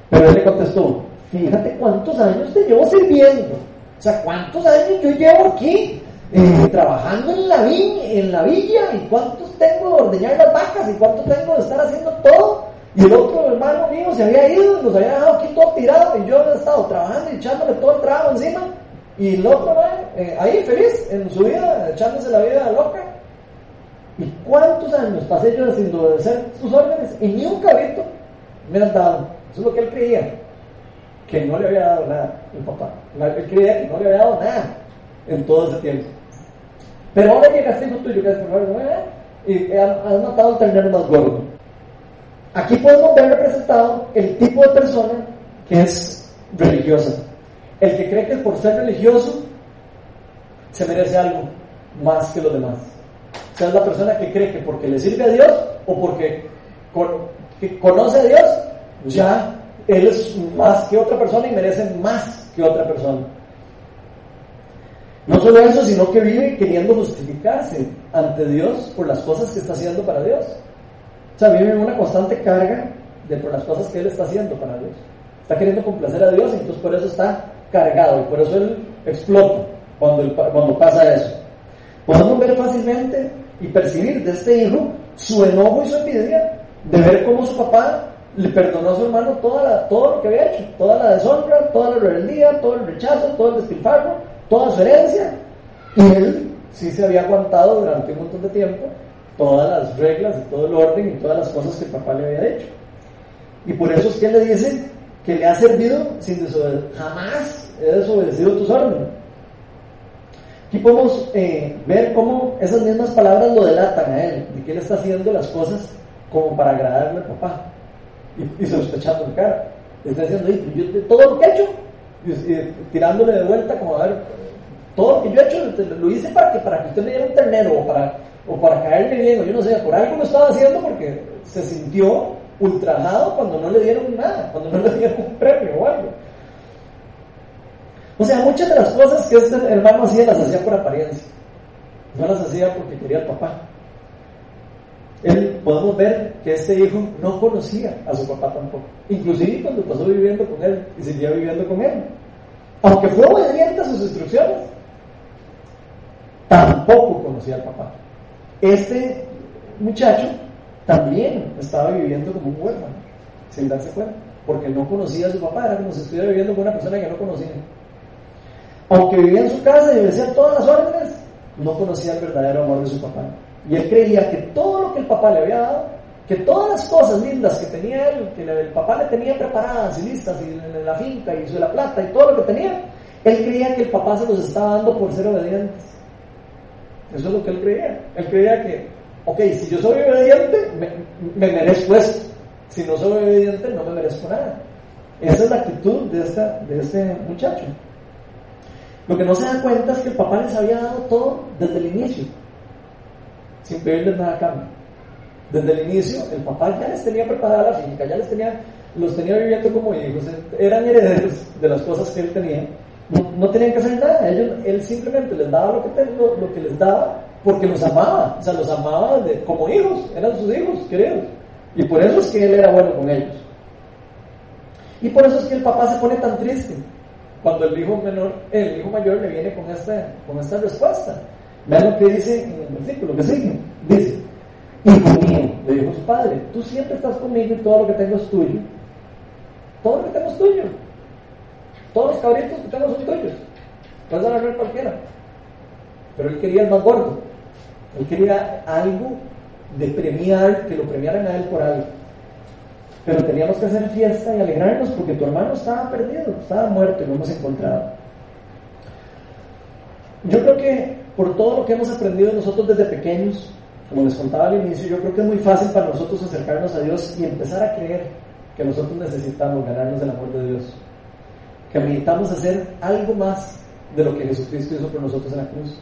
Pero él le contestó, fíjate cuántos años te llevo sirviendo. O sea, cuántos años yo llevo aquí eh, trabajando en la, viña, en la villa y cuántos tengo de ordeñar las vacas y cuánto tengo de estar haciendo todo y el otro hermano mío se había ido, nos había dejado aquí todo tirado y yo había estado trabajando y echándole todo el trabajo encima. Y el otro eh, ahí feliz en su vida, echándose la vida loca. ¿Y cuántos años pasé yo sin obedecer sus órdenes? Y ni un cabrito me han dado. Eso es lo que él creía. Que no le había dado nada el papá. Él creía que no le había dado nada en todo ese tiempo. Pero ahora llega este hijo tuyo que es y has matado al ternero más gordo. Aquí podemos ver representado el tipo de persona que es religiosa. El que cree que por ser religioso se merece algo más que los demás. O sea, es la persona que cree que porque le sirve a Dios o porque conoce a Dios, ya él es más que otra persona y merece más que otra persona. No solo eso, sino que vive queriendo justificarse ante Dios por las cosas que está haciendo para Dios. O sea, vive una constante carga de por las cosas que él está haciendo para Dios. Está queriendo complacer a Dios y entonces por eso está cargado y por eso él explota cuando, cuando pasa eso. Podemos ver fácilmente y percibir de este hijo su enojo y su envidia de ver cómo su papá le perdonó a su hermano toda todo lo que había hecho, toda la deshonra, toda la rebeldía, todo el rechazo, todo el despilfarro, toda su herencia. Y él sí se había aguantado durante un montón de tiempo todas las reglas y todo el orden y todas las cosas que el papá le había hecho. Y por eso es que le dice que le ha servido sin desobedecer. Jamás he desobedecido tus órdenes. Aquí podemos eh, ver cómo esas mismas palabras lo delatan a él, de que él está haciendo las cosas como para agradarle al papá y, y sospechando en cara. Está diciendo, yo, todo lo que he hecho, y, tirándole de vuelta como a ver, todo lo que yo he hecho lo hice para que, para que usted me diera un ternero o para, o para caerle bien, o yo no sé, por algo lo estaba haciendo porque se sintió ultrajado cuando no le dieron nada, cuando no le dieron un premio o algo. O sea, muchas de las cosas que este hermano hacía las hacía por apariencia, no las hacía porque quería al papá él, podemos ver que este hijo no conocía a su papá tampoco, inclusive cuando pasó viviendo con él y seguía viviendo con él. Aunque fue obediente a sus instrucciones, tampoco conocía al papá. Este muchacho también estaba viviendo como un huérfano, sin darse cuenta, porque no conocía a su papá, era como si estuviera viviendo con una persona que no conocía. Aunque vivía en su casa y obedecía todas las órdenes, no conocía el verdadero amor de su papá. Y él creía que todo lo que el papá le había dado, que todas las cosas lindas que tenía él, que el papá le tenía preparadas y listas, y la finca y la plata y todo lo que tenía, él creía que el papá se los estaba dando por ser obedientes. Eso es lo que él creía. Él creía que, ok, si yo soy obediente, me, merezco esto. Si no soy obediente, no me merezco nada. Esa es la actitud de, esta, de este muchacho. Lo que no se da cuenta es que el papá les había dado todo desde el inicio sin pedirles nada a cambio. Desde el inicio, el papá ya les tenía preparada la finca, ya les tenía, los tenía viviendo como hijos, eran herederos de las cosas que él tenía. No, tenían que hacer nada, él simplemente les daba lo que, lo, que les daba porque los amaba, o sea, los amaba como hijos, eran sus hijos queridos. Y por eso es que él era bueno con ellos. Y por eso es que el papá se pone tan triste cuando el hijo menor, el hijo mayor le viene con esta, con esta respuesta. Vean lo que dice en el versículo que sigue. Dice, hijo mío, le dijo su padre, tú siempre estás conmigo y todo lo que tengo es tuyo. Todo lo que tengo es tuyo. Todos los cabritos que tengo son tuyos. Puedes agarrar cualquiera. Pero él quería el más gordo. Él quería algo de premiar, que lo premiaran a él por algo. Pero teníamos que hacer fiesta y alegrarnos porque tu hermano estaba perdido, estaba muerto y lo hemos encontrado. Yo creo que por todo lo que hemos aprendido nosotros desde pequeños, como les contaba al inicio, yo creo que es muy fácil para nosotros acercarnos a Dios y empezar a creer que nosotros necesitamos ganarnos el amor de Dios, que necesitamos hacer algo más de lo que Jesucristo hizo por nosotros en la cruz.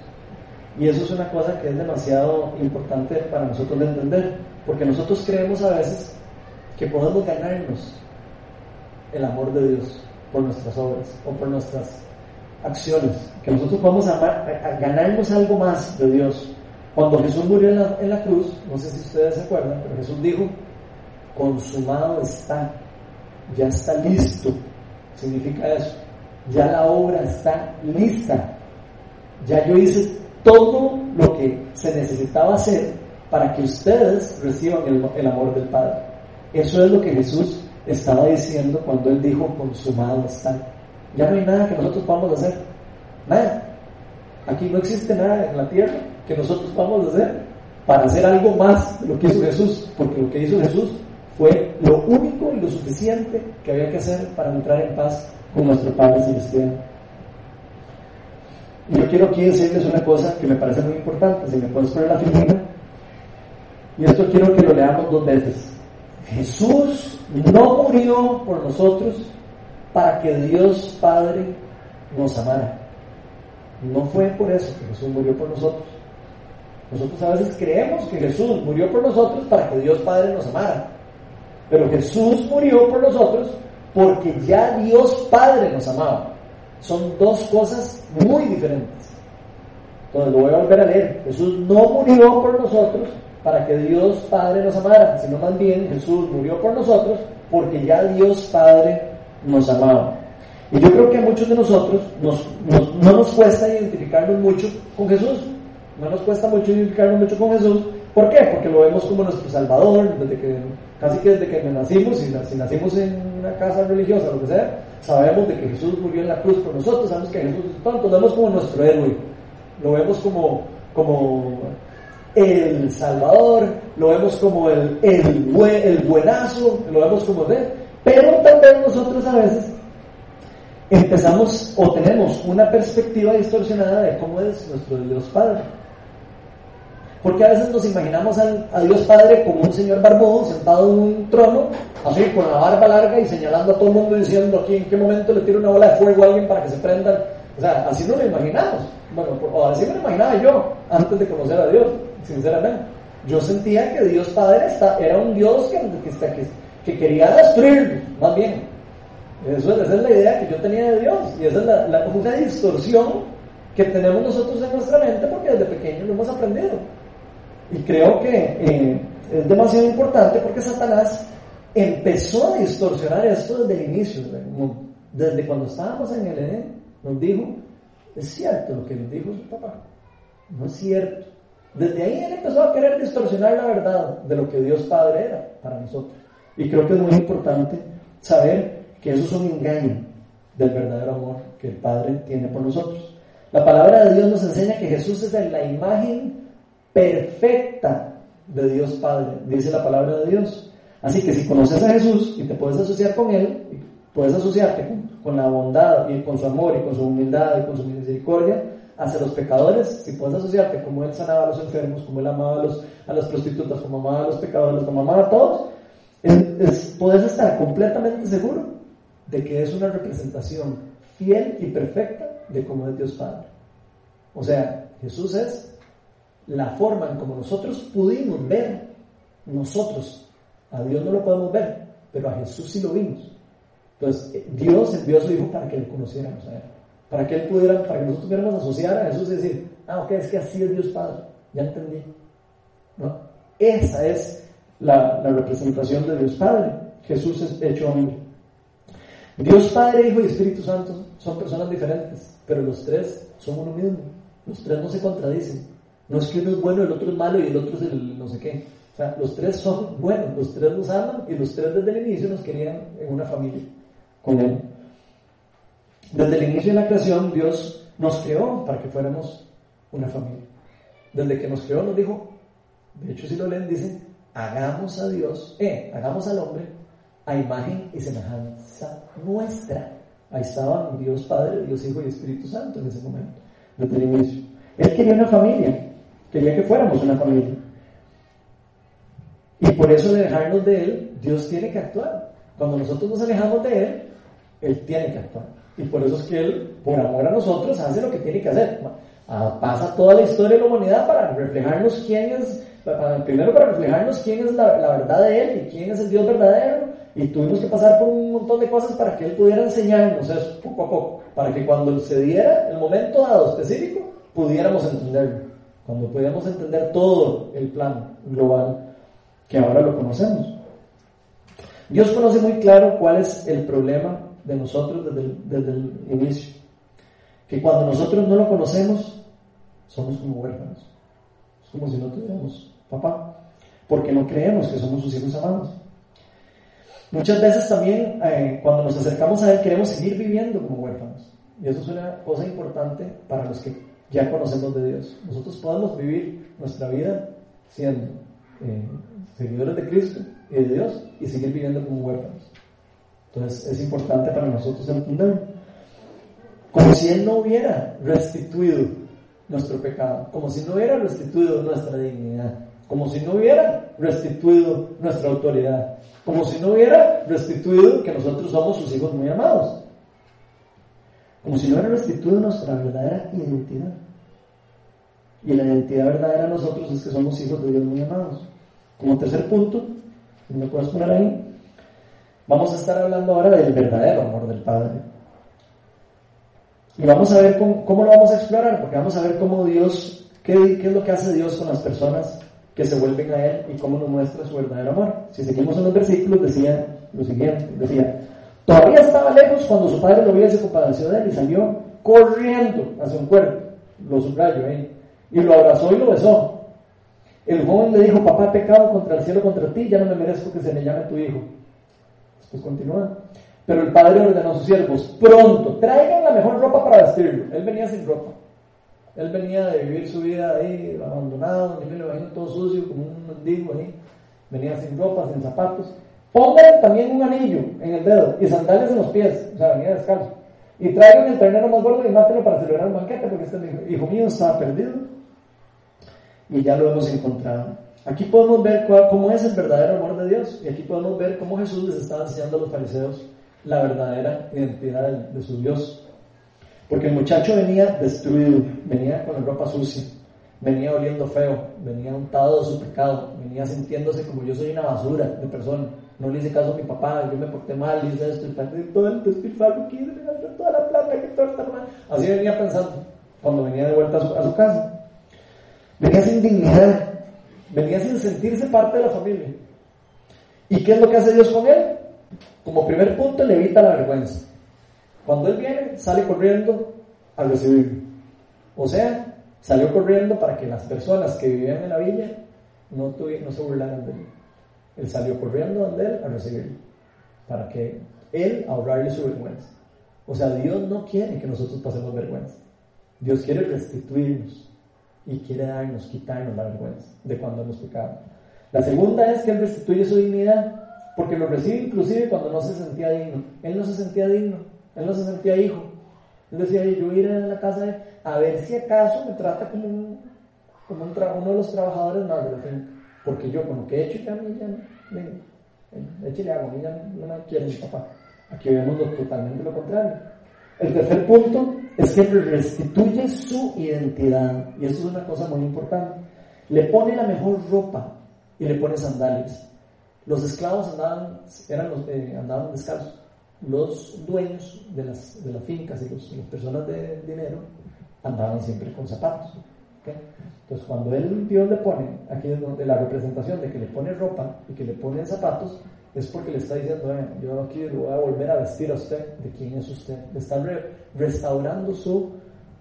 Y eso es una cosa que es demasiado importante para nosotros de entender, porque nosotros creemos a veces que podemos ganarnos el amor de Dios por nuestras obras o por nuestras acciones, que nosotros vamos a, ganarnos algo más de Dios. Cuando Jesús murió en la, en la cruz, no sé si ustedes se acuerdan, pero Jesús dijo, consumado está, ya está listo. Significa eso, ya la obra está lista. Ya yo hice todo lo que se necesitaba hacer para que ustedes reciban el, amor del Padre. Eso es lo que Jesús estaba diciendo cuando él dijo consumado está. Ya no hay nada que nosotros podamos hacer. Nada. Aquí no existe nada en la tierra que nosotros podamos hacer para hacer algo más de lo que hizo Jesús, porque lo que hizo Jesús fue lo único y lo suficiente que había que hacer para entrar en paz con nuestro Padre Celestial. Y yo quiero aquí decirles una cosa que me parece muy importante, si me puedes poner la figura. Y esto quiero que lo leamos dos veces. Jesús no murió por nosotros para que Dios Padre nos amara. No fue por eso que Jesús murió por nosotros. Nosotros a veces creemos que Jesús murió por nosotros para que Dios Padre nos amara. Pero Jesús murió por nosotros porque ya Dios Padre nos amaba. Son dos cosas muy diferentes. Entonces lo voy a volver a leer. Jesús no murió por nosotros para que Dios Padre nos amara, sino más bien Jesús murió por nosotros porque ya Dios Padre nos amaba. Y yo creo que a muchos de nosotros nos, no nos cuesta identificarnos mucho con Jesús. No nos cuesta mucho identificarnos mucho con Jesús. ¿Por qué? Porque lo vemos como nuestro Salvador, desde que, casi que desde que nacimos, si, si nacimos en una casa religiosa, lo que sea, sabemos de que Jesús murió en la cruz por nosotros, sabemos que Jesús es tonto, lo vemos como nuestro héroe, lo vemos como, como el Salvador, lo vemos como el, el, el buenazo, lo vemos como de, pero también nosotros a veces empezamos o tenemos una perspectiva distorsionada de cómo es nuestro Dios Padre. Porque a veces nos imaginamos a Dios Padre como un señor barbudo sentado en un trono, así con la barba larga y señalando a todo el mundo diciendo aquí en qué momento le tiro una bola de fuego a alguien para que se prenda. O sea, así no lo imaginamos. Bueno, o así me lo imaginaba yo antes de conocer a Dios, sinceramente. Yo sentía que Dios Padre era un Dios que, que, que quería destruir, más bien. Esa es la idea que yo tenía de Dios. Y esa es la, la, una distorsión que tenemos nosotros en nuestra mente porque desde pequeños lo hemos aprendido. Y creo que eh, es demasiado importante porque Satanás empezó a distorsionar esto desde el inicio. Desde cuando estábamos en el Edén, nos dijo, es cierto lo que nos dijo su papá. No es cierto. Desde ahí él empezó a querer distorsionar la verdad de lo que Dios Padre era para nosotros. Y creo que es muy importante saber que eso es un engaño del verdadero amor que el Padre tiene por nosotros. La palabra de Dios nos enseña que Jesús es la imagen perfecta de Dios Padre, dice la palabra de Dios. Así que si conoces a Jesús y te puedes asociar con Él, puedes asociarte con, la bondad y con su amor y con su humildad y con su misericordia hacia los pecadores, si puedes asociarte como Él sanaba a los enfermos, como Él amaba a, los, a las prostitutas, como amaba a los pecadores, como amaba a todos, puedes estar completamente seguro de que es una representación fiel y perfecta de cómo es Dios Padre. O sea, Jesús es la forma en como nosotros pudimos ver, nosotros, a Dios no lo podemos ver, pero a Jesús sí lo vimos. Entonces, eh, Dios envió a su Hijo para que lo conociéramos a Él, para que Él pudiera, para que nosotros pudiéramos asociar a Jesús y decir, ah, ok, es que así es Dios Padre, ya entendí. Esa es la, la representación de Dios Padre. Jesús es hecho hombre. Dios Padre, Hijo y Espíritu Santo son personas diferentes, pero los tres son uno mismo. Los tres no se contradicen. No es que uno es bueno, el otro es malo y el otro es el no sé qué. O sea, los tres son buenos, los tres nos aman y los tres desde el inicio nos querían en una familia con Él. Desde el inicio de la creación, Dios nos creó para que fuéramos una familia. Desde que nos creó, nos dijo, de hecho, si lo leen, dice, hagamos a Dios, eh, hagamos al hombre a imagen y semejanza nuestra. Ahí estaban Dios Padre, Dios Hijo y Espíritu Santo en ese momento, desde el inicio. Él quería una familia, quería que fuéramos una familia. Y por eso de dejarnos de Él, Dios tiene que actuar. Cuando nosotros nos alejamos de Él, Él tiene que actuar. Y por eso es que Él, por amor a nosotros, hace lo que tiene que hacer. Ah, pasa toda la historia de la humanidad para reflejarnos quién es, primero para reflejarnos quién es la, la verdad de Él y quién es el Dios verdadero. Y tuvimos que pasar por un montón de cosas para que Él pudiera enseñarnos eso poco a poco. Para que cuando se diera el momento dado específico, pudiéramos entenderlo. Cuando pudiéramos entender todo el plan global que ahora lo conocemos. Dios conoce muy claro cuál es el problema de nosotros desde el, desde el inicio. Que cuando nosotros no lo conocemos, somos como huérfanos. Es como si no tuviéramos papá. Porque no creemos que somos sus hijos amados. Muchas veces también eh, cuando nos acercamos a Él queremos seguir viviendo como huérfanos. Y eso es una cosa importante para los que ya conocemos de Dios. Nosotros podemos vivir nuestra vida siendo eh, seguidores de Cristo y de Dios y seguir viviendo como huérfanos. Entonces es importante para nosotros entender. como si Él no hubiera restituido nuestro pecado, como si no hubiera restituido nuestra dignidad, como si no hubiera restituido nuestra autoridad, como si no hubiera restituido que nosotros somos sus hijos muy amados, como si no hubiera restituido nuestra verdadera identidad. Y la identidad verdadera de nosotros es que somos hijos de Dios muy amados. Como tercer punto, si me puedes poner ahí, vamos a estar hablando ahora del verdadero amor del Padre. Y vamos a ver cómo, lo vamos a explorar, porque vamos a ver cómo Dios, qué, qué, es lo que hace Dios con las personas que se vuelven a Él y cómo nos muestra su verdadero amor. Si seguimos en los versículos, decía lo siguiente, decía, todavía estaba lejos cuando su padre lo vio y se compadeció de él y salió corriendo hacia un cuerpo, lo subrayo ahí, y lo abrazó y lo besó. El joven le dijo, papá, pecado contra el cielo, contra ti, ya no me merezco que se me llame tu hijo. Después continúa. Pero el padre ordenó a sus siervos, pronto, traigan la mejor ropa para vestirlo. Él venía sin ropa. Él venía de vivir su vida ahí, abandonado, ni me lo imagino todo sucio, como un mendigo ahí. Venía sin ropa, sin zapatos. Pongan también un anillo en el dedo y sandalias en los pies, o sea, venía descalzo. Y traigan el ternero más gordo y mátenlo para celebrar el banquete, porque este hijo mío estaba perdido. Y ya lo hemos encontrado. Aquí podemos ver cómo es el verdadero amor de Dios. Y aquí podemos ver cómo Jesús les estaba enseñando a los fariseos la verdadera identidad de, su Dios. Porque el muchacho venía destruido, venía con la ropa sucia, venía oliendo feo, venía untado de su pecado, venía sintiéndose como yo soy una basura de persona. No le hice caso a mi papá, yo me porté mal, hice esto y todo el despilfarro que hice, toda la plata que todo está mal. Así venía pensando cuando venía de vuelta a su, casa. Venía sin dignidad, venía sin sentirse parte de la familia. ¿Y qué es lo que hace Dios con él? Como primer punto, le evita la vergüenza. Cuando él viene, sale corriendo a recibirlo. O sea, salió corriendo para que las personas que vivían en la villa no se burlaran de él. Él salió corriendo donde él a recibirlo. Para que él ahorrarle su vergüenza. O sea, Dios no quiere que nosotros pasemos vergüenza. Dios quiere restituirnos y quiere darnos, quitarnos la vergüenza de cuando hemos pecado. La segunda es que Él restituye su dignidad porque lo recibe inclusive cuando no se sentía digno. Él no se sentía digno, él no se sentía hijo. Él decía, yo iré a la casa de, a ver si acaso me trata como, un, como uno de los trabajadores más de la. Porque yo con lo que he hecho ya, ya, ya échale agua, ya no me quiere mi papá. Aquí vemos lo, totalmente lo contrario. El tercer punto es que restituye su identidad. Y eso es una cosa muy importante. Le pone la mejor ropa y le pone sandalias. Los esclavos andaban, eran eh, andaban descalzos. Los dueños de las, de las fincas y las personas de dinero andaban siempre con zapatos. Entonces, cuando él, Dios le pone, aquí es donde la representación de que le pone ropa y que le pone zapatos, es porque le está diciendo, yo aquí lo voy a volver a vestir a usted, de quién es usted. Le está restaurando su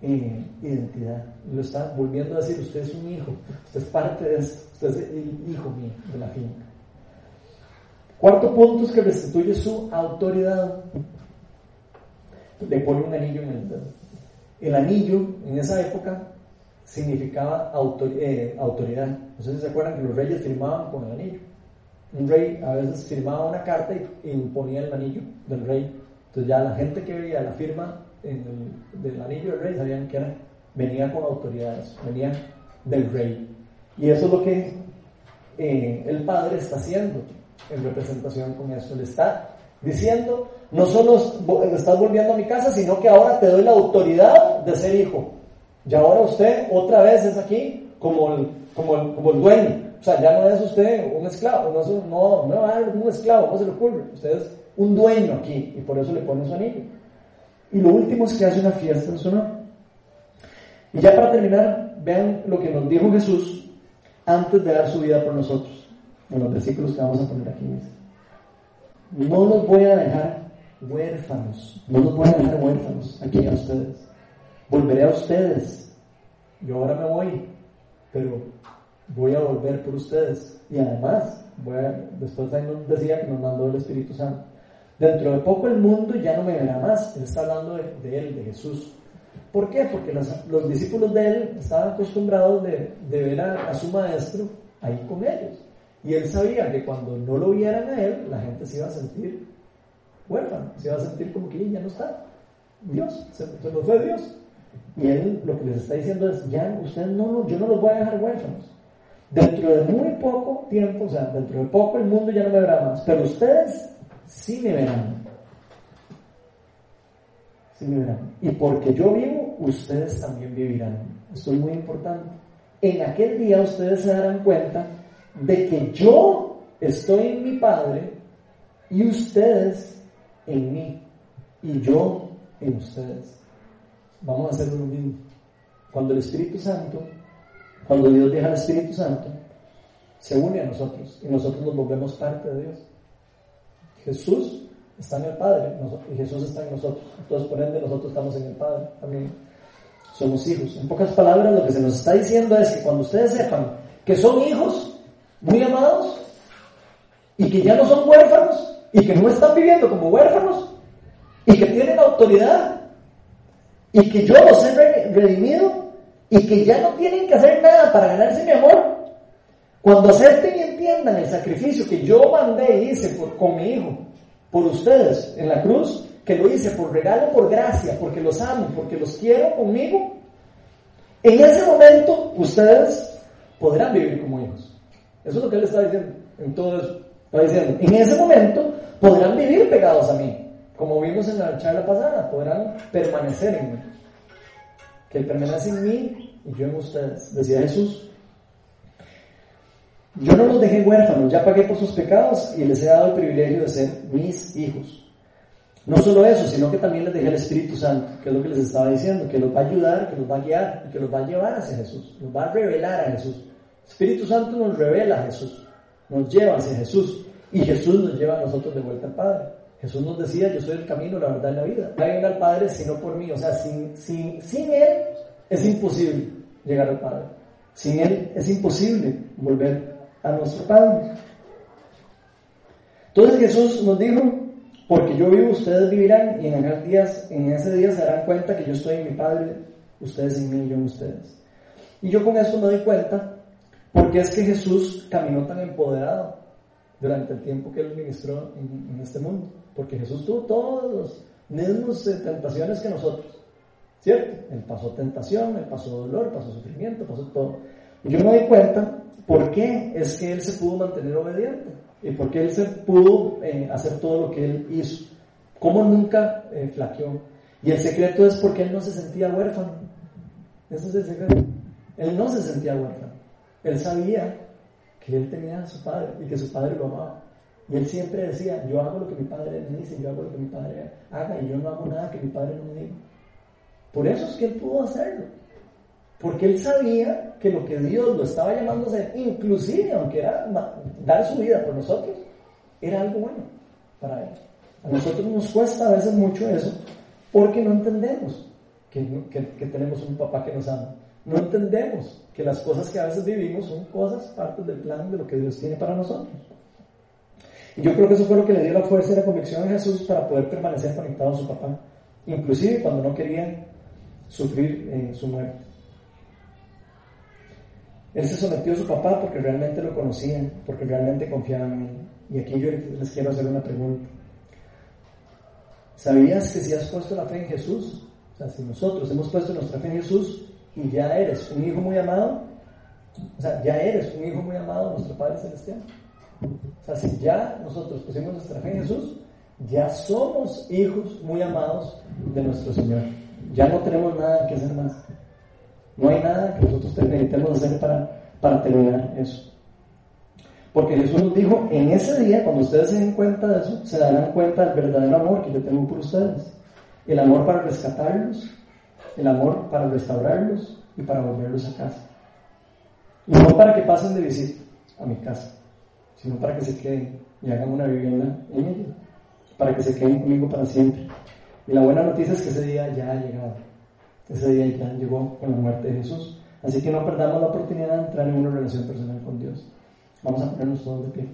eh, identidad. Lo está volviendo a decir, usted es un hijo, usted es parte de esto, usted es el hijo mío de la finca. Cuarto punto es que restituye su autoridad. Le pone un anillo en el dedo. El anillo en esa época significaba eh, autoridad. No sé si se acuerdan que los reyes firmaban con el anillo. Un rey a veces firmaba una carta y, imponía el anillo del rey. Entonces ya la gente que veía la firma del anillo del rey sabían que era, venía con autoridades, venía del rey. Y eso es lo que eh, el padre está haciendo en representación con eso. Le está diciendo, no solo estás volviendo a mi casa, sino que ahora te doy la autoridad de ser hijo. Y ahora usted otra vez es aquí como el, como el, como el dueño. O sea, ya no es usted un esclavo, no, es un, no, no un esclavo, no se le ocurre. Usted es un dueño aquí y por eso le pone su anillo. Y lo último es que hace una fiesta en su nombre. Y ya para terminar, vean lo que nos dijo Jesús antes de dar su vida por nosotros en los versículos que vamos a poner aquí. No los voy a dejar huérfanos, no los voy a dejar huérfanos aquí a ustedes. Volveré a ustedes. Yo ahora me voy, pero voy a volver por ustedes. Y además, voy a, después ahí nos decía que nos mandó el Espíritu Santo. Dentro de poco el mundo ya no me verá más. Él está hablando de, él, de Jesús. ¿Por qué? Porque los, discípulos de él estaban acostumbrados de, ver a su maestro ahí con ellos. Y él sabía que cuando no lo vieran a él, la gente se iba a sentir huérfana, se iba a sentir como que ya no está. Dios, se, nos fue Dios. Y Él lo que les está diciendo es, ya, ustedes no, yo no los voy a dejar huérfanos. Dentro de muy poco tiempo, o sea, dentro de poco el mundo ya no me verá más, pero ustedes sí me verán. Sí me verán. Y porque yo vivo, ustedes también vivirán. Esto es muy importante. En aquel día ustedes se darán cuenta de que yo estoy en mi Padre y ustedes en mí y yo en ustedes. Vamos a hacer lo mismo. Cuando el Espíritu Santo, cuando Dios deja al Espíritu Santo, se une a nosotros y nosotros nos volvemos parte de Dios. Jesús está en el Padre y Jesús está en nosotros. Entonces, por ende, nosotros estamos en el Padre también. Somos hijos. En pocas palabras, lo que se nos está diciendo es que cuando ustedes sepan que son hijos muy amados y que ya no son huérfanos y que no están viviendo como huérfanos y que tienen autoridad y que yo los he redimido y que ya no tienen que hacer nada para ganarse mi amor, cuando acepten y entiendan el sacrificio que yo mandé y hice por, con mi hijo, por ustedes en la cruz, que lo hice por regalo, por gracia, porque los amo, porque los quiero conmigo, en ese momento ustedes podrán vivir como hijos. Eso es lo que él está diciendo. En todo eso. Está diciendo, en ese momento podrán vivir pegados a mí. Como vimos en la charla pasada, podrán permanecer en mí. Que Él permanece en mí y yo en ustedes. Decía Jesús, yo no los dejé huérfanos, ya pagué por sus pecados y les he dado el privilegio de ser mis hijos. No solo eso, sino que también les dejé el Espíritu Santo, que es lo que les estaba diciendo, que los va a ayudar, que los va a guiar y que los va a llevar hacia Jesús, los va a revelar a Jesús. El Espíritu Santo nos revela a Jesús, nos lleva hacia Jesús y Jesús nos lleva a nosotros de vuelta al Padre. Jesús nos decía, yo soy el camino, la verdad y la vida. No hay al Padre sino por mí. O sea, sin, sin, sin Él es imposible llegar al Padre. Sin Él es imposible volver a nuestro Padre. Entonces Jesús nos dijo, porque yo vivo, ustedes vivirán y en, días, en ese día se darán cuenta que yo estoy en mi Padre, ustedes en mí y yo en ustedes. Y yo con esto me doy cuenta porque es que Jesús caminó tan empoderado durante el tiempo que él ministró en este mundo porque Jesús tuvo todos los mismos eh, tentaciones que nosotros, ¿cierto? Él pasó tentación, él pasó dolor, pasó sufrimiento, pasó todo. Yo me doy cuenta por qué es que él se pudo mantener obediente y por qué él se pudo eh, hacer todo lo que él hizo, cómo nunca eh, flaqueó. Y el secreto es porque él no se sentía huérfano. Ese es el secreto. Él no se sentía huérfano. Él sabía que él tenía a su padre y que su padre lo amaba. Y él siempre decía, yo hago lo que mi padre me dice, yo hago lo que mi padre haga y yo no hago nada que mi padre no me diga. Por eso es que él pudo hacerlo. Porque él sabía que lo que Dios lo estaba llamando a hacer, inclusive aunque era dar su vida por nosotros, era algo bueno para él. A nosotros nos cuesta a veces mucho eso porque no entendemos que, que tenemos un papá que nos ama. No entendemos que las cosas que a veces vivimos son cosas, partes del plan de lo que Dios tiene para nosotros. Yo creo que eso fue lo que le dio la fuerza y la convicción a Jesús para poder permanecer conectado a su papá, inclusive cuando no quería sufrir eh, su muerte. Él se sometió a su papá porque realmente lo conocía, porque realmente confiaba en él. Y aquí yo les quiero hacer una pregunta. ¿Sabías que si has puesto la fe en Jesús, o sea, si nosotros hemos puesto nuestra fe en Jesús y ya eres un hijo muy amado, o sea, ya eres un hijo muy amado de nuestro Padre Celestial? O sea, si ya nosotros pusimos nuestra fe en Jesús, ya somos hijos muy amados de nuestro Señor. Ya no tenemos nada que hacer más. No hay nada que nosotros necesitemos hacer para, para terminar eso. Porque Jesús nos dijo, en ese día, cuando ustedes se den cuenta de eso, se darán cuenta del verdadero amor que yo tengo por ustedes. El amor para rescatarlos, el amor para restaurarlos y para volverlos a casa. Y no para que pasen de visita a mi casa sino para que se queden y hagan una vivienda en ella, para que se queden conmigo para siempre. Y la buena noticia es que ese día ya ha llegado, ese día ya llegó con la muerte de Jesús. Así que no perdamos la oportunidad de entrar en una relación personal con Dios. Vamos a ponernos todos de pie.